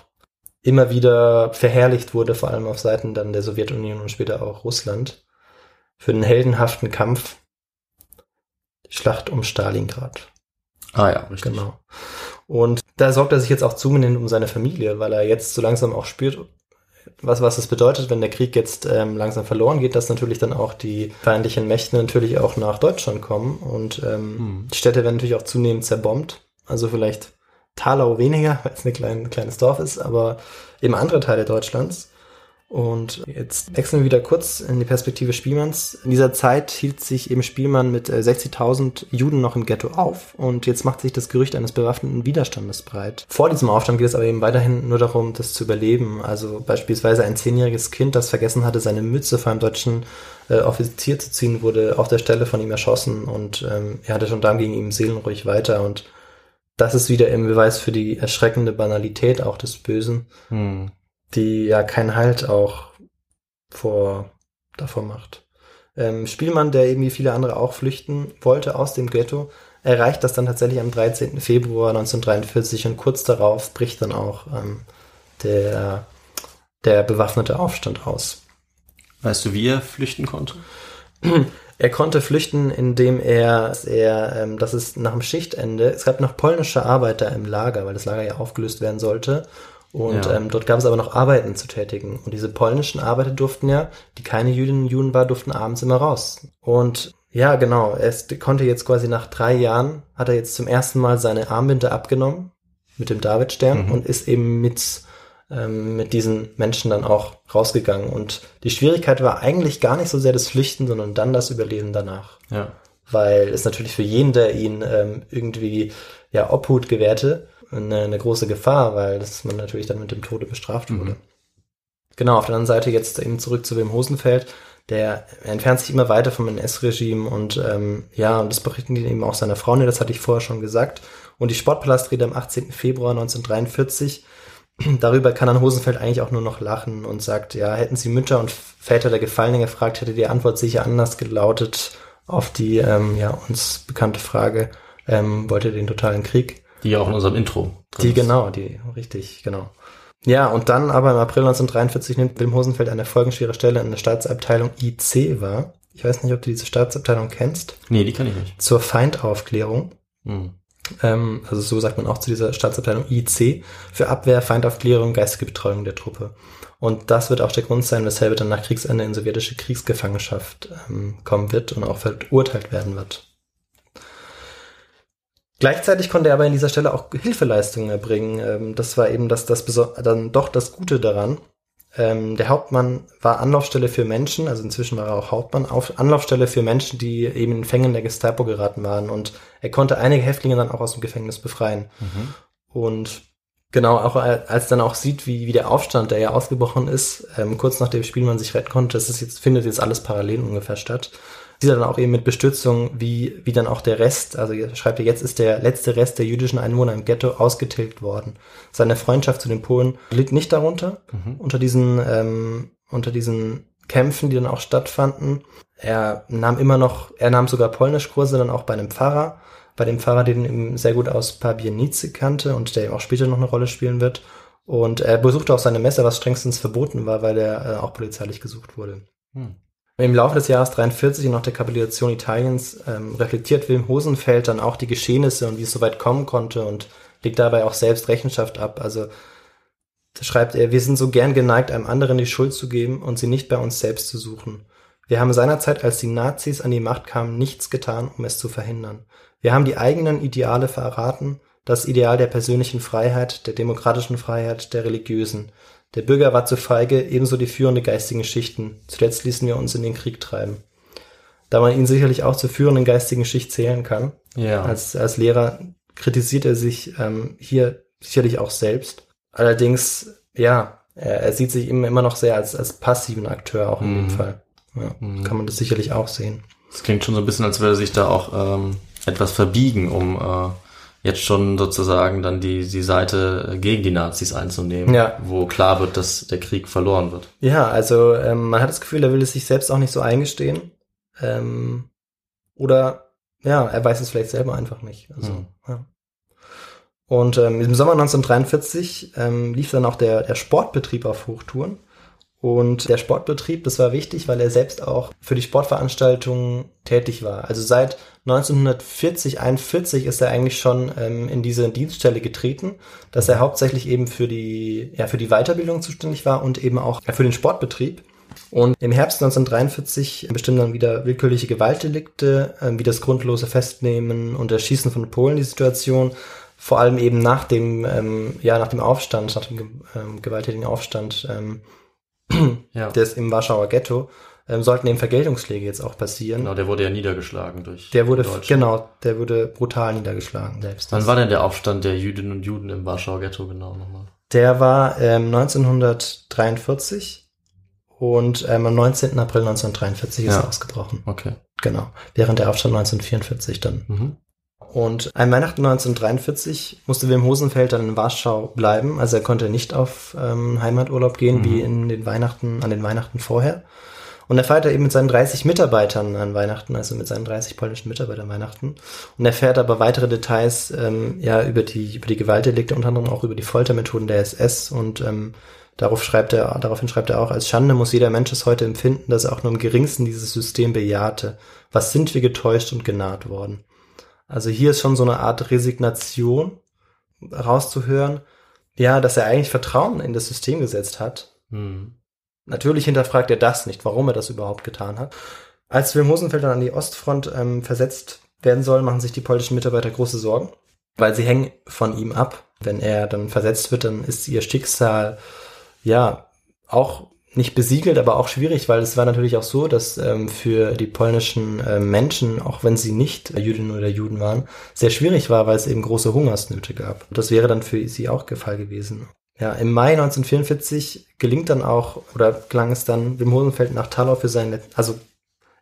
immer wieder verherrlicht wurde, vor allem auf Seiten dann der Sowjetunion und später auch Russland, für den heldenhaften Kampf Schlacht um Stalingrad. Ah ja, richtig. Genau. Und da sorgt er sich jetzt auch zunehmend um seine Familie, weil er jetzt so langsam auch spürt, was, was es bedeutet, wenn der Krieg jetzt ähm, langsam verloren geht, dass natürlich dann auch die feindlichen Mächte natürlich auch nach Deutschland kommen und ähm, hm. die Städte werden natürlich auch zunehmend zerbombt. Also vielleicht Talau weniger, weil es ein klein, kleines Dorf ist, aber eben andere Teile Deutschlands. Und jetzt wechseln wir wieder kurz in die Perspektive Spielmanns. In dieser Zeit hielt sich eben Spielmann mit 60.000 äh, Juden noch im Ghetto auf und jetzt macht sich das Gerücht eines bewaffneten Widerstandes breit. Vor diesem Aufstand geht es aber eben weiterhin nur darum, das zu überleben. Also beispielsweise ein zehnjähriges Kind, das vergessen hatte, seine Mütze vor einem deutschen äh, Offizier zu ziehen, wurde auf der Stelle von ihm erschossen und ähm, er hatte schon dann gegen ihm seelenruhig weiter und das ist wieder im Beweis für die erschreckende Banalität auch des Bösen. Hm die ja keinen Halt auch vor, davor macht. Ähm, Spielmann, der eben wie viele andere auch flüchten wollte aus dem Ghetto, erreicht das dann tatsächlich am 13. Februar 1943 und kurz darauf bricht dann auch ähm, der, der bewaffnete Aufstand aus. Weißt du, wie er flüchten konnte? Er konnte flüchten, indem er, er ähm, das ist nach dem Schichtende, es gab noch polnische Arbeiter im Lager, weil das Lager ja aufgelöst werden sollte. Und Ja. ähm, dort gab es aber noch Arbeiten zu tätigen. Und diese polnischen Arbeiter durften ja, die keine Jüdinnen und Juden war, durften abends immer raus. Und ja, genau, er konnte jetzt quasi nach drei Jahren, hat er jetzt zum ersten Mal seine Armbinde abgenommen mit dem Davidstern Mhm. und ist eben mit, ähm, mit diesen Menschen dann auch rausgegangen. Und die Schwierigkeit war eigentlich gar nicht so sehr das Flüchten, sondern dann das Überleben danach. Ja. Weil es natürlich für jeden, der ihn ähm, irgendwie ja Obhut gewährte, eine, eine große Gefahr, weil das man natürlich dann mit dem Tode bestraft wurde. Mhm. Genau, auf der anderen Seite jetzt eben zurück zu Wim Hosenfeld. Der entfernt sich immer weiter vom NS-Regime und ähm, ja, und das berichten die eben auch seiner Frau, ne, das hatte ich vorher schon gesagt. Und die Sportpalastrede am 18. Februar 1943, darüber kann dann Hosenfeld eigentlich auch nur noch lachen und sagt, ja, hätten sie Mütter und Väter der Gefallenen gefragt, hätte die Antwort sicher anders gelautet auf die ähm, ja uns bekannte Frage, ähm, wollt ihr den totalen Krieg? Die ja auch in unserem Intro. Die ist. genau, die, richtig, genau. Ja, und dann aber im April 1943 nimmt Wilm Hosenfeld eine folgenschwere Stelle in der Staatsabteilung IC wahr. Ich weiß nicht, ob du diese Staatsabteilung kennst. Nee, die kann ich nicht. Zur Feindaufklärung. Hm. Ähm, also so sagt man auch zu dieser Staatsabteilung IC. Für Abwehr, Feindaufklärung, geistige Betreuung der Truppe. Und das wird auch der Grund sein, weshalb er dann nach Kriegsende in sowjetische Kriegsgefangenschaft ähm, kommen wird und auch verurteilt werden wird. Gleichzeitig konnte er aber in dieser Stelle auch Hilfeleistungen erbringen. Ähm, das war eben das, das dann doch das Gute daran. Ähm, der Hauptmann war Anlaufstelle für Menschen, also inzwischen war er auch Hauptmann, auf Anlaufstelle für Menschen, die eben in Fängen der Gestapo geraten waren. Und er konnte einige Häftlinge dann auch aus dem Gefängnis befreien. Und genau, auch als dann auch sieht, wie, wie der Aufstand, der ja ausgebrochen ist, ähm, kurz nachdem Spielmann sich retten konnte, das ist jetzt, findet jetzt alles parallel ungefähr statt, sieht er dann auch eben mit Bestürzung, wie, wie dann auch der Rest, also schreibt er, jetzt ist der letzte Rest der jüdischen Einwohner im Ghetto ausgetilgt worden. Seine Freundschaft zu den Polen litt nicht darunter, unter diesen, ähm, unter diesen Kämpfen, die dann auch stattfanden. Er nahm immer noch, er nahm sogar Polnischkurse dann auch bei einem Pfarrer, bei dem Pfarrer, den ihm sehr gut aus Pabianice kannte und der ihm auch später noch eine Rolle spielen wird. Und er besuchte auch seine Messe, was strengstens verboten war, weil er äh, auch polizeilich gesucht wurde. Hm. Im Laufe des Jahres 43 und nach der Kapitulation Italiens ähm, reflektiert Wilhelm Hosenfeld dann auch die Geschehnisse und wie es so weit kommen konnte und legt dabei auch selbst Rechenschaft ab. Also da schreibt er, wir sind so gern geneigt, einem anderen die Schuld zu geben und sie nicht bei uns selbst zu suchen. Wir haben seinerzeit, als die Nazis an die Macht kamen, nichts getan, um es zu verhindern. Wir haben die eigenen Ideale verraten, das Ideal der persönlichen Freiheit, der demokratischen Freiheit, der religiösen. Der Bürger war zu feige, ebenso die führende geistigen Schichten. Zuletzt ließen wir uns in den Krieg treiben. Da man ihn sicherlich auch zur führenden geistigen Schicht zählen kann, Ja. als, als Lehrer kritisiert er sich ähm, hier sicherlich auch selbst. Allerdings, ja, er, er sieht sich immer, immer noch sehr als, als passiven Akteur auch in dem Mhm. Fall. Ja, Mhm. Kann man das sicherlich auch sehen. Das klingt schon so ein bisschen, als würde er sich da auch ähm, etwas verbiegen, um äh, jetzt schon sozusagen dann die, die Seite äh, gegen die Nazis einzunehmen, Ja. wo klar wird, dass der Krieg verloren wird. Ja, also ähm, man hat das Gefühl, er will es sich selbst auch nicht so eingestehen. Ähm, oder ja, er weiß es vielleicht selber einfach nicht. Also, Hm. ja. Und ähm, im Sommer 1943 ähm, lief dann auch der, der Sportbetrieb auf Hochtouren. Und der Sportbetrieb, das war wichtig, weil er selbst auch für die Sportveranstaltungen tätig war. Also seit 1940, 41 ist er eigentlich schon ähm, in diese Dienststelle getreten, dass er hauptsächlich eben für die, ja, für die Weiterbildung zuständig war und eben auch für den Sportbetrieb. Und im Herbst 1943 bestimmen dann wieder willkürliche Gewaltdelikte, ähm, wie das grundlose Festnehmen und Erschießen von Polen die Situation. Vor allem eben nach dem, ähm, ja, nach dem Aufstand, nach dem ähm, gewalttätigen Aufstand ähm, Ja. des im Warschauer Ghetto, ähm, sollten eben Vergeltungsschläge jetzt auch passieren. Genau, der wurde ja niedergeschlagen durch Der wurde, genau, der wurde brutal niedergeschlagen selbst. Wann war denn der Aufstand der Jüdinnen und Juden im Warschauer Ghetto genau nochmal? Der war ähm, 1943 und ähm, am 19. April 1943 ist Ja. er ausgebrochen. Okay. Genau. Während der Aufstand 1944 dann. Mhm. Und an Weihnachten 1943 musste Wilhelm Hosenfeld dann in Warschau bleiben. Also er konnte nicht auf ähm, Heimaturlaub gehen, Mhm. wie in den Weihnachten, an den Weihnachten vorher. Und er feierte eben mit seinen 30 Mitarbeitern an Weihnachten, also mit seinen 30 polnischen Mitarbeitern Weihnachten. Und erfährt aber weitere Details ähm, ja über die über die Gewaltdelikte, unter anderem auch über die Foltermethoden der SS und ähm, Darauf schreibt er, daraufhin schreibt er auch, als Schande muss jeder Mensch es heute empfinden, dass er auch nur im geringsten dieses System bejahte. Was sind wir getäuscht und genaht worden? Also hier ist schon so eine Art Resignation rauszuhören, ja, dass er eigentlich Vertrauen in das System gesetzt hat. Hm. Natürlich hinterfragt er das nicht, warum er das überhaupt getan hat. Als Wilhelm Hosenfeld dann an die Ostfront ähm, versetzt werden soll, machen sich die polnischen Mitarbeiter große Sorgen, weil sie hängen von ihm ab. Wenn er dann versetzt wird, dann ist ihr Schicksal ja auch nicht besiegelt, aber auch schwierig, weil es war natürlich auch so, dass ähm, für die polnischen äh, Menschen, auch wenn sie nicht Jüdinnen oder Juden waren, sehr schwierig war, weil es eben große Hungersnöte gab. Das wäre dann für sie auch der Fall gewesen. Ja, im Mai 1944 gelingt dann auch, oder gelang es dann Wim Hosenfeld nach Talau für seinen, also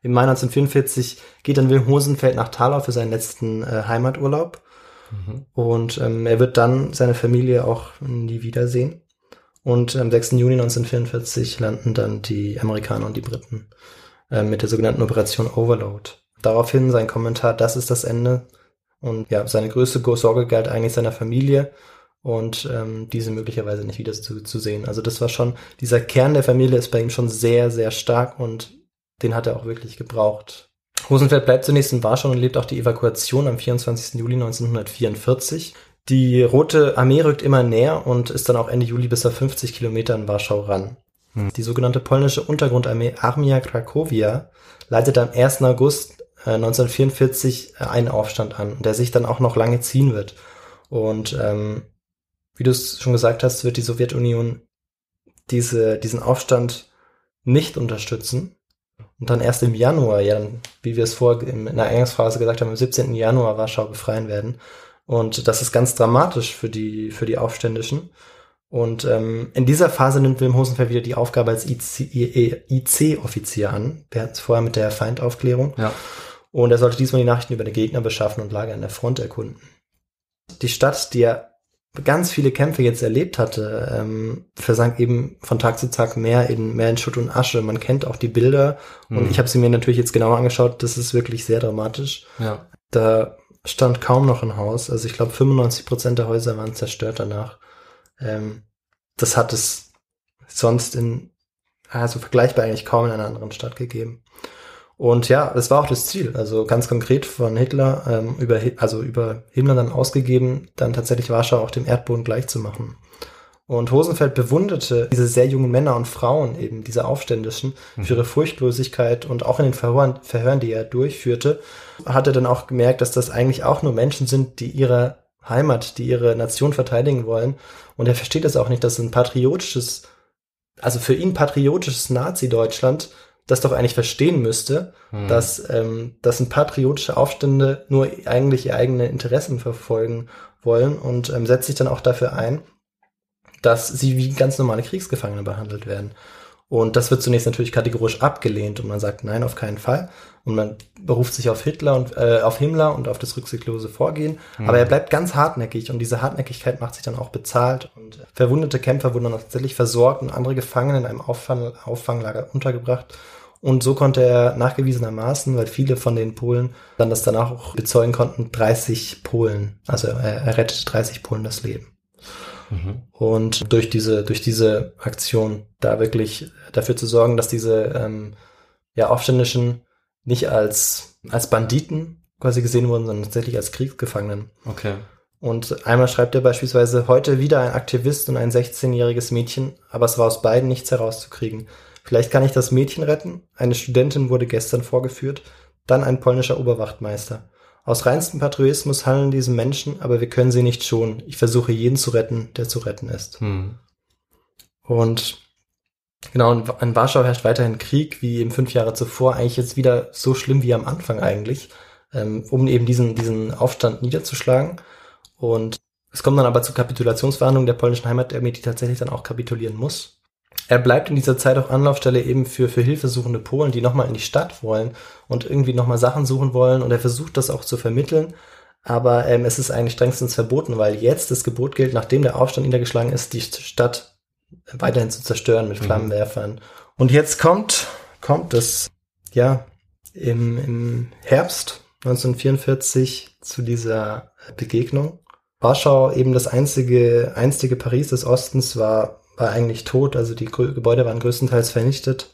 im Mai 1944 geht dann Wim Hosenfeld nach Talau für seinen letzten äh, Heimaturlaub. Mhm. Und ähm, er wird dann seine Familie auch nie wiedersehen. Und am 6. Juni 1944 landen dann die Amerikaner und die Briten äh, mit der sogenannten Operation Overload. Daraufhin sein Kommentar, das ist das Ende. Und ja, seine größte Sorge galt eigentlich seiner Familie und ähm, diese möglicherweise nicht wieder zu, zu sehen. Also das war schon, dieser Kern der Familie ist bei ihm schon sehr, sehr stark und den hat er auch wirklich gebraucht. Rosenfeld bleibt zunächst in Warschau und lebt auch die Evakuation am 24. Juli 1944. Die Rote Armee rückt immer näher und ist dann auch Ende Juli bis auf 50 Kilometer in Warschau ran. Hm. Die sogenannte polnische Untergrundarmee Armia Krakowia leitet am 1. August äh, 1944 äh, einen Aufstand an, der sich dann auch noch lange ziehen wird. Und ähm, wie du es schon gesagt hast, wird die Sowjetunion diese, diesen Aufstand nicht unterstützen. Und dann erst im Januar, ja, wie wir es vor in der Eingangsphase gesagt haben, am 17. Januar Warschau befreien werden. Und das ist ganz dramatisch für die, für die Aufständischen. Und ähm, in dieser Phase nimmt Wilhelm Hosenfeld wieder die Aufgabe als IC-Offizier an. Wir hatten es vorher mit der Feindaufklärung. Ja. Und er sollte diesmal die Nachrichten über den Gegner beschaffen und Lager an der Front erkunden. Die Stadt, die ja ganz viele Kämpfe jetzt erlebt hatte, ähm, versank eben von Tag zu Tag mehr in mehr in Schutt und Asche. Man kennt auch die Bilder mhm. und ich habe sie mir natürlich jetzt genauer angeschaut. Das ist wirklich sehr dramatisch. Ja. Da stand kaum noch ein Haus. Also ich glaube, 95 Prozent der Häuser waren zerstört danach. Ähm, das hat es sonst in, also vergleichbar eigentlich kaum in einer anderen Stadt gegeben. Und ja, das war auch das Ziel. Also ganz konkret von Hitler, ähm, über, also über Himmler dann ausgegeben, dann tatsächlich Warschau auch dem Erdboden gleichzumachen. Und Hosenfeld bewunderte diese sehr jungen Männer und Frauen, eben diese Aufständischen, mhm. für ihre Furchtlosigkeit und auch in den Verhören, Verhören, die er durchführte, hat er dann auch gemerkt, dass das eigentlich auch nur Menschen sind, die ihre Heimat, die ihre Nation verteidigen wollen. Und er versteht das auch nicht, dass ein patriotisches, also für ihn patriotisches Nazi-Deutschland das doch eigentlich verstehen müsste, mhm. dass, ähm, dass ein patriotische Aufstände nur eigentlich ihre eigenen Interessen verfolgen wollen und ähm, setzt sich dann auch dafür ein, dass sie wie ganz normale Kriegsgefangene behandelt werden. Und das wird zunächst natürlich kategorisch abgelehnt und man sagt nein, auf keinen Fall. Und man beruft sich auf Hitler und äh, auf Himmler und auf das rücksichtslose Vorgehen. Mhm. Aber er bleibt ganz hartnäckig und diese Hartnäckigkeit macht sich dann auch bezahlt. Und verwundete Kämpfer wurden dann tatsächlich versorgt und andere Gefangene in einem Auffang Auffanglager untergebracht. Und so konnte er nachgewiesenermaßen, weil viele von den Polen dann das danach auch bezeugen konnten, 30 Polen, also er, er rettet 30 Polen das Leben. Mhm. Und durch diese, durch diese Aktion da wirklich dafür zu sorgen, dass diese ähm, ja, Aufständischen nicht als, als Banditen quasi gesehen wurden, sondern tatsächlich als Kriegsgefangenen. Okay. Und einmal schreibt er beispielsweise, heute wieder ein Aktivist und ein 16-jähriges Mädchen, aber es war aus beiden nichts herauszukriegen. Vielleicht kann ich das Mädchen retten. Eine Studentin wurde gestern vorgeführt, dann ein polnischer Oberwachtmeister. Aus reinstem Patriotismus handeln diese Menschen, aber wir können sie nicht schonen. Ich versuche jeden zu retten, der zu retten ist. Hm. Und genau, in Warschau herrscht weiterhin Krieg, wie eben fünf Jahre zuvor, eigentlich jetzt wieder so schlimm wie am Anfang eigentlich, ähm, um eben diesen, diesen Aufstand niederzuschlagen. Und es kommt dann aber zu Kapitulationsverhandlungen der polnischen Heimatarmee, die tatsächlich dann auch kapitulieren muss. Er bleibt in dieser Zeit auch Anlaufstelle eben für, für hilfesuchende Polen, die nochmal in die Stadt wollen und irgendwie nochmal Sachen suchen wollen. Und er versucht das auch zu vermitteln. Aber ähm, es ist eigentlich strengstens verboten, weil jetzt das Gebot gilt, nachdem der Aufstand niedergeschlagen ist, die Stadt weiterhin zu zerstören mit mhm. Flammenwerfern. Mhm. Und jetzt kommt, kommt es, ja, im, im Herbst 1944 zu dieser Begegnung. Warschau eben das einzige, einstige Paris des Ostens war war eigentlich tot, also die Gebäude waren größtenteils vernichtet.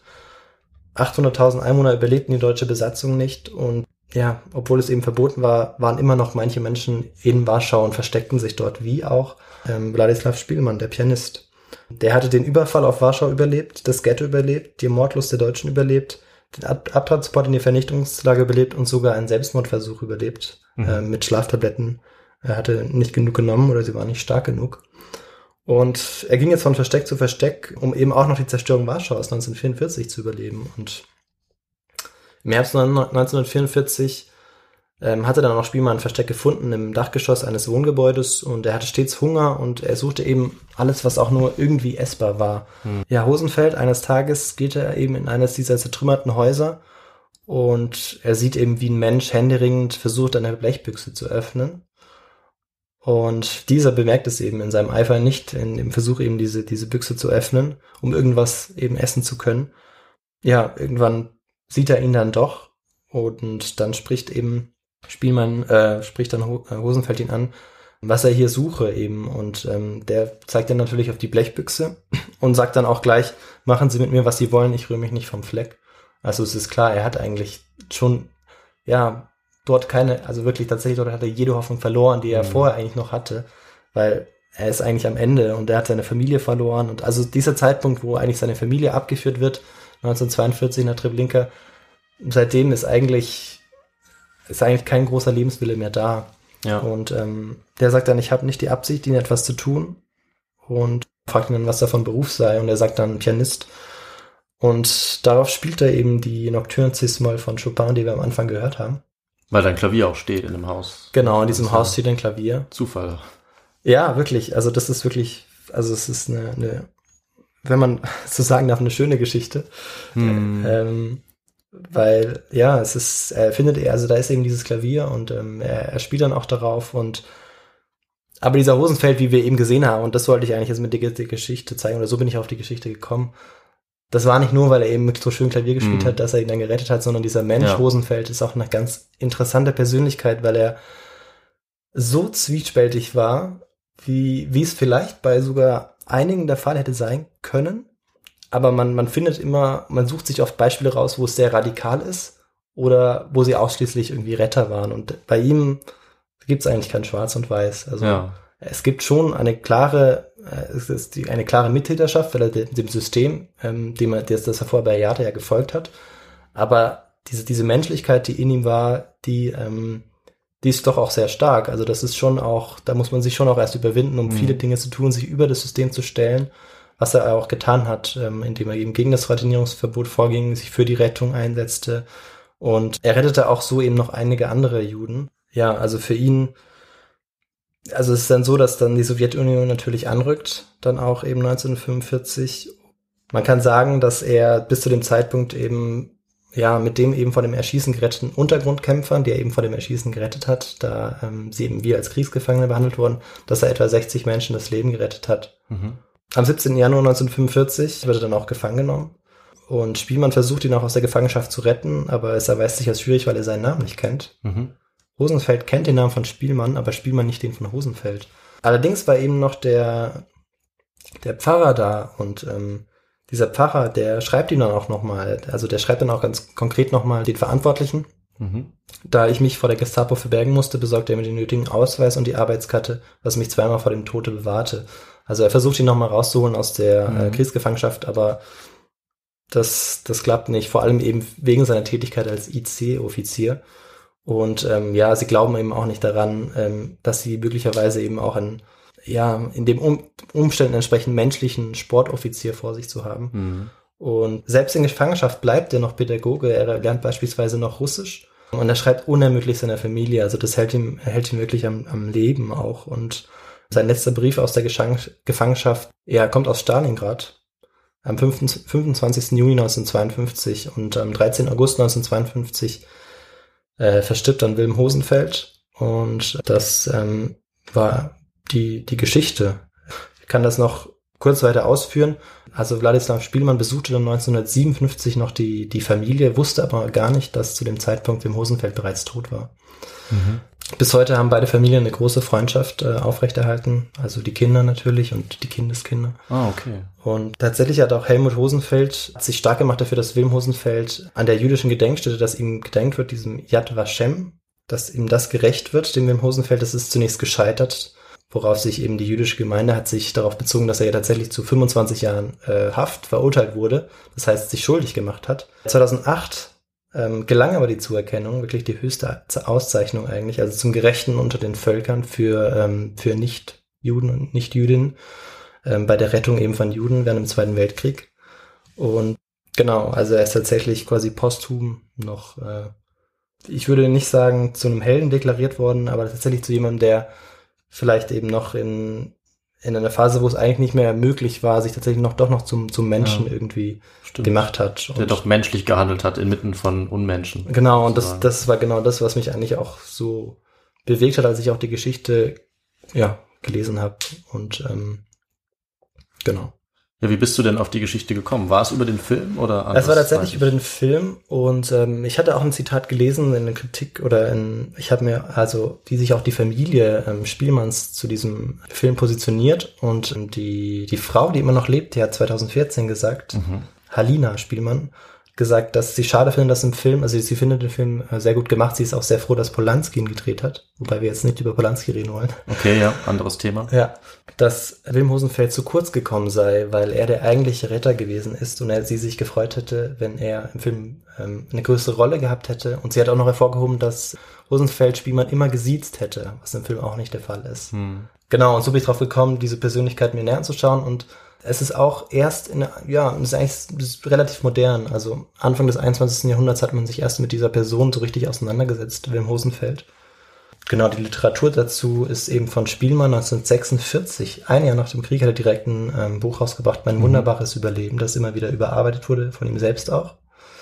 800.000 Einwohner überlebten die deutsche Besatzung nicht und ja, obwohl es eben verboten war, waren immer noch manche Menschen in Warschau und versteckten sich dort, wie auch ähm, Wladislav Spielmann, der Pianist. Der hatte den Überfall auf Warschau überlebt, das Ghetto überlebt, die Mordlust der Deutschen überlebt, den Ab Abtransport in die Vernichtungslager überlebt und sogar einen Selbstmordversuch überlebt mhm. äh, mit Schlaftabletten. Er hatte nicht genug genommen oder sie waren nicht stark genug. Und er ging jetzt von Versteck zu Versteck, um eben auch noch die Zerstörung Warschaus 1944 zu überleben. Und im Herbst 1944 ähm, hatte dann auch Spielmann ein Versteck gefunden im Dachgeschoss eines Wohngebäudes und er hatte stets Hunger und er suchte eben alles, was auch nur irgendwie essbar war. Hm. Ja, Hosenfeld, eines Tages geht er eben in eines dieser zertrümmerten Häuser und er sieht eben, wie ein Mensch händeringend versucht, eine Blechbüchse zu öffnen. Und dieser bemerkt es eben in seinem Eifer nicht, in dem Versuch eben diese, diese Büchse zu öffnen, um irgendwas eben essen zu können. Ja, irgendwann sieht er ihn dann doch und dann spricht eben Spielmann, äh, spricht dann äh, Hosenfeld ihn an, was er hier suche eben und ähm, der zeigt dann natürlich auf die Blechbüchse und sagt dann auch gleich, machen Sie mit mir, was Sie wollen, ich rühre mich nicht vom Fleck. Also es ist klar, er hat eigentlich schon, ja, dort keine, also wirklich tatsächlich dort hat er jede Hoffnung verloren, die er mhm. vorher eigentlich noch hatte, weil er ist eigentlich am Ende und er hat seine Familie verloren und also dieser Zeitpunkt, wo eigentlich seine Familie abgeführt wird, 1942 in der Treblinka. Seitdem ist eigentlich, ist eigentlich kein großer Lebenswille mehr da. Ja. Und ähm, der sagt dann, ich habe nicht die Absicht, ihnen etwas zu tun. Und fragt ihn dann, was er von Beruf sei. Und er sagt dann Pianist. Und darauf spielt er eben die Nocturne Cis-Moll von Chopin, die wir am Anfang gehört haben. Weil da ein Klavier auch steht in dem Haus. Genau, in diesem Haus steht ein Klavier. Zufall. Ja, wirklich. Also das ist wirklich, also es ist eine, eine wenn man so sagen darf, eine schöne Geschichte. Hm. Ähm, weil, ja, es ist, er findet er, also da ist eben dieses Klavier und ähm, er, er spielt dann auch darauf und aber dieser Rosenfeld, wie wir eben gesehen haben, und das wollte ich eigentlich jetzt mit der Geschichte zeigen, oder so bin ich auf die Geschichte gekommen. Das war nicht nur, weil er eben mit so schön Klavier gespielt mm. hat, dass er ihn dann gerettet hat, sondern dieser Mensch ja. Rosenfeld ist auch eine ganz interessante Persönlichkeit, weil er so zwiespältig war, wie, wie es vielleicht bei sogar einigen der Fall hätte sein können. Aber man, man findet immer, man sucht sich oft Beispiele raus, wo es sehr radikal ist oder wo sie ausschließlich irgendwie Retter waren. Und bei ihm gibt es eigentlich kein Schwarz und Weiß. Also ja. es gibt schon eine klare, es ist die, eine klare Mittäterschaft, weil er dem System, ähm, dem er das, das er vorher bei Yata ja gefolgt hat. Aber diese, diese Menschlichkeit, die in ihm war, die, ähm, die ist doch auch sehr stark. Also das ist schon auch, da muss man sich schon auch erst überwinden, um mhm. viele Dinge zu tun, sich über das System zu stellen, was er auch getan hat, ähm, indem er eben gegen das Ratinierungsverbot vorging, sich für die Rettung einsetzte. Und er rettete auch so eben noch einige andere Juden. Ja, also für ihn, also es ist dann so, dass dann die Sowjetunion natürlich anrückt, dann auch eben 1945. Man kann sagen, dass er bis zu dem Zeitpunkt eben ja, mit dem eben von dem Erschießen geretteten Untergrundkämpfern, die er eben vor dem Erschießen gerettet hat, da ähm, sie eben wie als Kriegsgefangene behandelt wurden, dass er etwa 60 Menschen das Leben gerettet hat. Mhm. Am 17. Januar 1945 wird er dann auch gefangen genommen. Und Spielmann versucht ihn auch aus der Gefangenschaft zu retten, aber es erweist sich als schwierig, weil er seinen Namen nicht kennt. Mhm. Rosenfeld kennt den Namen von Spielmann, aber Spielmann nicht den von Hosenfeld. Allerdings war eben noch der, der Pfarrer da und ähm, dieser Pfarrer, der schreibt ihm dann auch nochmal, also der schreibt dann auch ganz konkret nochmal den Verantwortlichen. Mhm. Da ich mich vor der Gestapo verbergen musste, besorgte er mir den nötigen Ausweis und die Arbeitskarte, was mich zweimal vor dem Tode bewahrte. Also er versucht ihn nochmal rauszuholen aus der äh, mhm. äh, Kriegsgefangenschaft, aber das, das klappt nicht, vor allem eben wegen seiner Tätigkeit als IC-Offizier. Und ähm, ja, sie glauben eben auch nicht daran, ähm, dass sie möglicherweise eben auch ein ja, in dem um Umständen entsprechend menschlichen Sportoffizier vor sich zu haben. Mhm. Und selbst in Gefangenschaft bleibt er noch Pädagoge. Er lernt beispielsweise noch Russisch. Und er schreibt unermüdlich seiner Familie. Also das hält ihn, hält ihn wirklich am, am Leben auch. Und sein letzter Brief aus der Gefangenschaft, er kommt aus Stalingrad am 25. Juni 1952 und am 13. August 1952 äh, verstirbt dann Wilhelm Hosenfeld. Und das ähm, war die, die Geschichte. Ich kann das noch kurz weiter ausführen. Also Wladislav Spielmann besuchte dann 1957 noch die, die Familie, wusste aber gar nicht, dass zu dem Zeitpunkt Wim Hosenfeld bereits tot war. Mhm. Bis heute haben beide Familien eine große Freundschaft äh, aufrechterhalten, also die Kinder natürlich und die Kindeskinder. Ah, okay. Und tatsächlich hat auch Helmut Hosenfeld sich stark gemacht dafür, dass Wilm Hosenfeld an der jüdischen Gedenkstätte, dass ihm gedenkt wird, diesem Yad Vashem, dass ihm das gerecht wird, dem Wilm Hosenfeld. Das ist zunächst gescheitert, worauf sich eben die jüdische Gemeinde hat sich darauf bezogen, dass er ja tatsächlich zu 25 Jahren äh, Haft verurteilt wurde, das heißt sich schuldig gemacht hat. 2008 ähm, gelang aber die Zuerkennung, wirklich die höchste Auszeichnung eigentlich, also zum Gerechten unter den Völkern für, ähm, für Nicht-Juden und Nicht-Jüdinnen ähm, bei der Rettung eben von Juden während dem Zweiten Weltkrieg. Und genau, also er ist tatsächlich quasi posthum noch, äh, ich würde nicht sagen zu einem Helden deklariert worden, aber tatsächlich zu jemandem, der vielleicht eben noch in, in einer Phase, wo es eigentlich nicht mehr möglich war, sich tatsächlich noch doch noch zum, zum Menschen Ja. irgendwie Stimmt. gemacht hat. Der doch menschlich gehandelt hat inmitten von Unmenschen. Genau, und das, das war genau das, was mich eigentlich auch so bewegt hat, als ich auch die Geschichte ja, gelesen habe. Und ähm, genau. Ja, wie bist du denn auf die Geschichte gekommen? War es über den Film oder Es war tatsächlich über den Film und ähm, ich hatte auch ein Zitat gelesen in der Kritik oder in, ich habe mir also, die sich auch die Familie ähm, Spielmanns zu diesem Film positioniert und ähm, die, die Frau, die immer noch lebt, die hat 2014 gesagt, Mhm. Halina Spielmann, gesagt, dass sie schade findet, dass im Film, also sie findet den Film äh, sehr gut gemacht, sie ist auch sehr froh, dass Polanski ihn gedreht hat, wobei wir jetzt nicht über Polanski reden wollen. Okay, ja, anderes Thema. Ja, dass Wilm Hosenfeld zu kurz gekommen sei, weil er der eigentliche Retter gewesen ist und er sie sich gefreut hätte, wenn er im Film ähm, eine größere Rolle gehabt hätte. Und sie hat auch noch hervorgehoben, dass Hosenfeld Spielmann immer gesiezt hätte, was im Film auch nicht der Fall ist. Hm. Genau, und so bin ich drauf gekommen, diese Persönlichkeit mir näher anzuschauen und es ist auch erst in, ja, es ist eigentlich es ist relativ modern. Also Anfang des 21. Jahrhunderts hat man sich erst mit dieser Person so richtig auseinandergesetzt, Wilm Hosenfeld. Genau, die Literatur dazu ist eben von Spielmann 1946. Ein Jahr nach dem Krieg hat er direkt ein ähm, Buch rausgebracht, Mein wunderbares Überleben, das immer wieder überarbeitet wurde, von ihm selbst auch.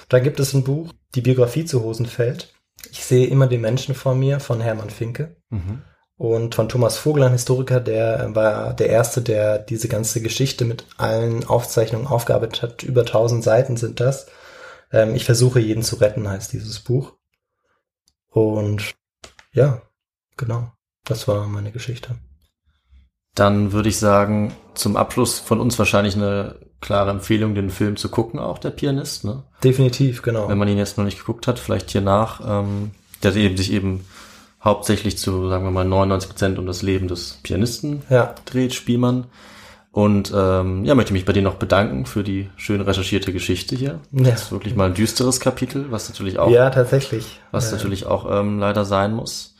Da gibt es ein Buch, die Biografie zu Hosenfeld. Ich sehe immer den Menschen vor mir von Hermann Finke Mhm. Und von Thomas Vogel, ein Historiker, der war der Erste, der diese ganze Geschichte mit allen Aufzeichnungen aufgearbeitet hat. Über 1000 Seiten sind das. Ähm, ich versuche jeden zu retten, heißt dieses Buch. Und ja, genau, das war meine Geschichte. Dann würde ich sagen, zum Abschluss von uns wahrscheinlich eine klare Empfehlung, den Film zu gucken, auch der Pianist, ne? Definitiv, genau. Wenn man ihn jetzt noch nicht geguckt hat, vielleicht hier nach. Ähm, der hat eben sich eben hauptsächlich zu, sagen wir mal, 99 Prozent um das Leben des Pianisten Ja, dreht, Spielmann. Und ähm, ja, möchte mich bei dir noch bedanken für die schön recherchierte Geschichte hier. Ja. Das ist wirklich mal ein düsteres Kapitel, was natürlich auch, ja, tatsächlich. was ja. natürlich auch ähm, leider sein muss.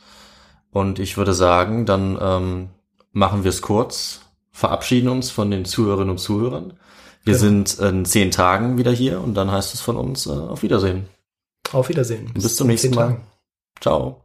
Und ich würde sagen, dann ähm, machen wir es kurz, verabschieden uns von den Zuhörerinnen und Zuhörern. Wir Genau. sind in zehn Tagen wieder hier und dann heißt es von uns äh, auf Wiedersehen. Auf Wiedersehen. Bis zum nächsten Mal. Ciao.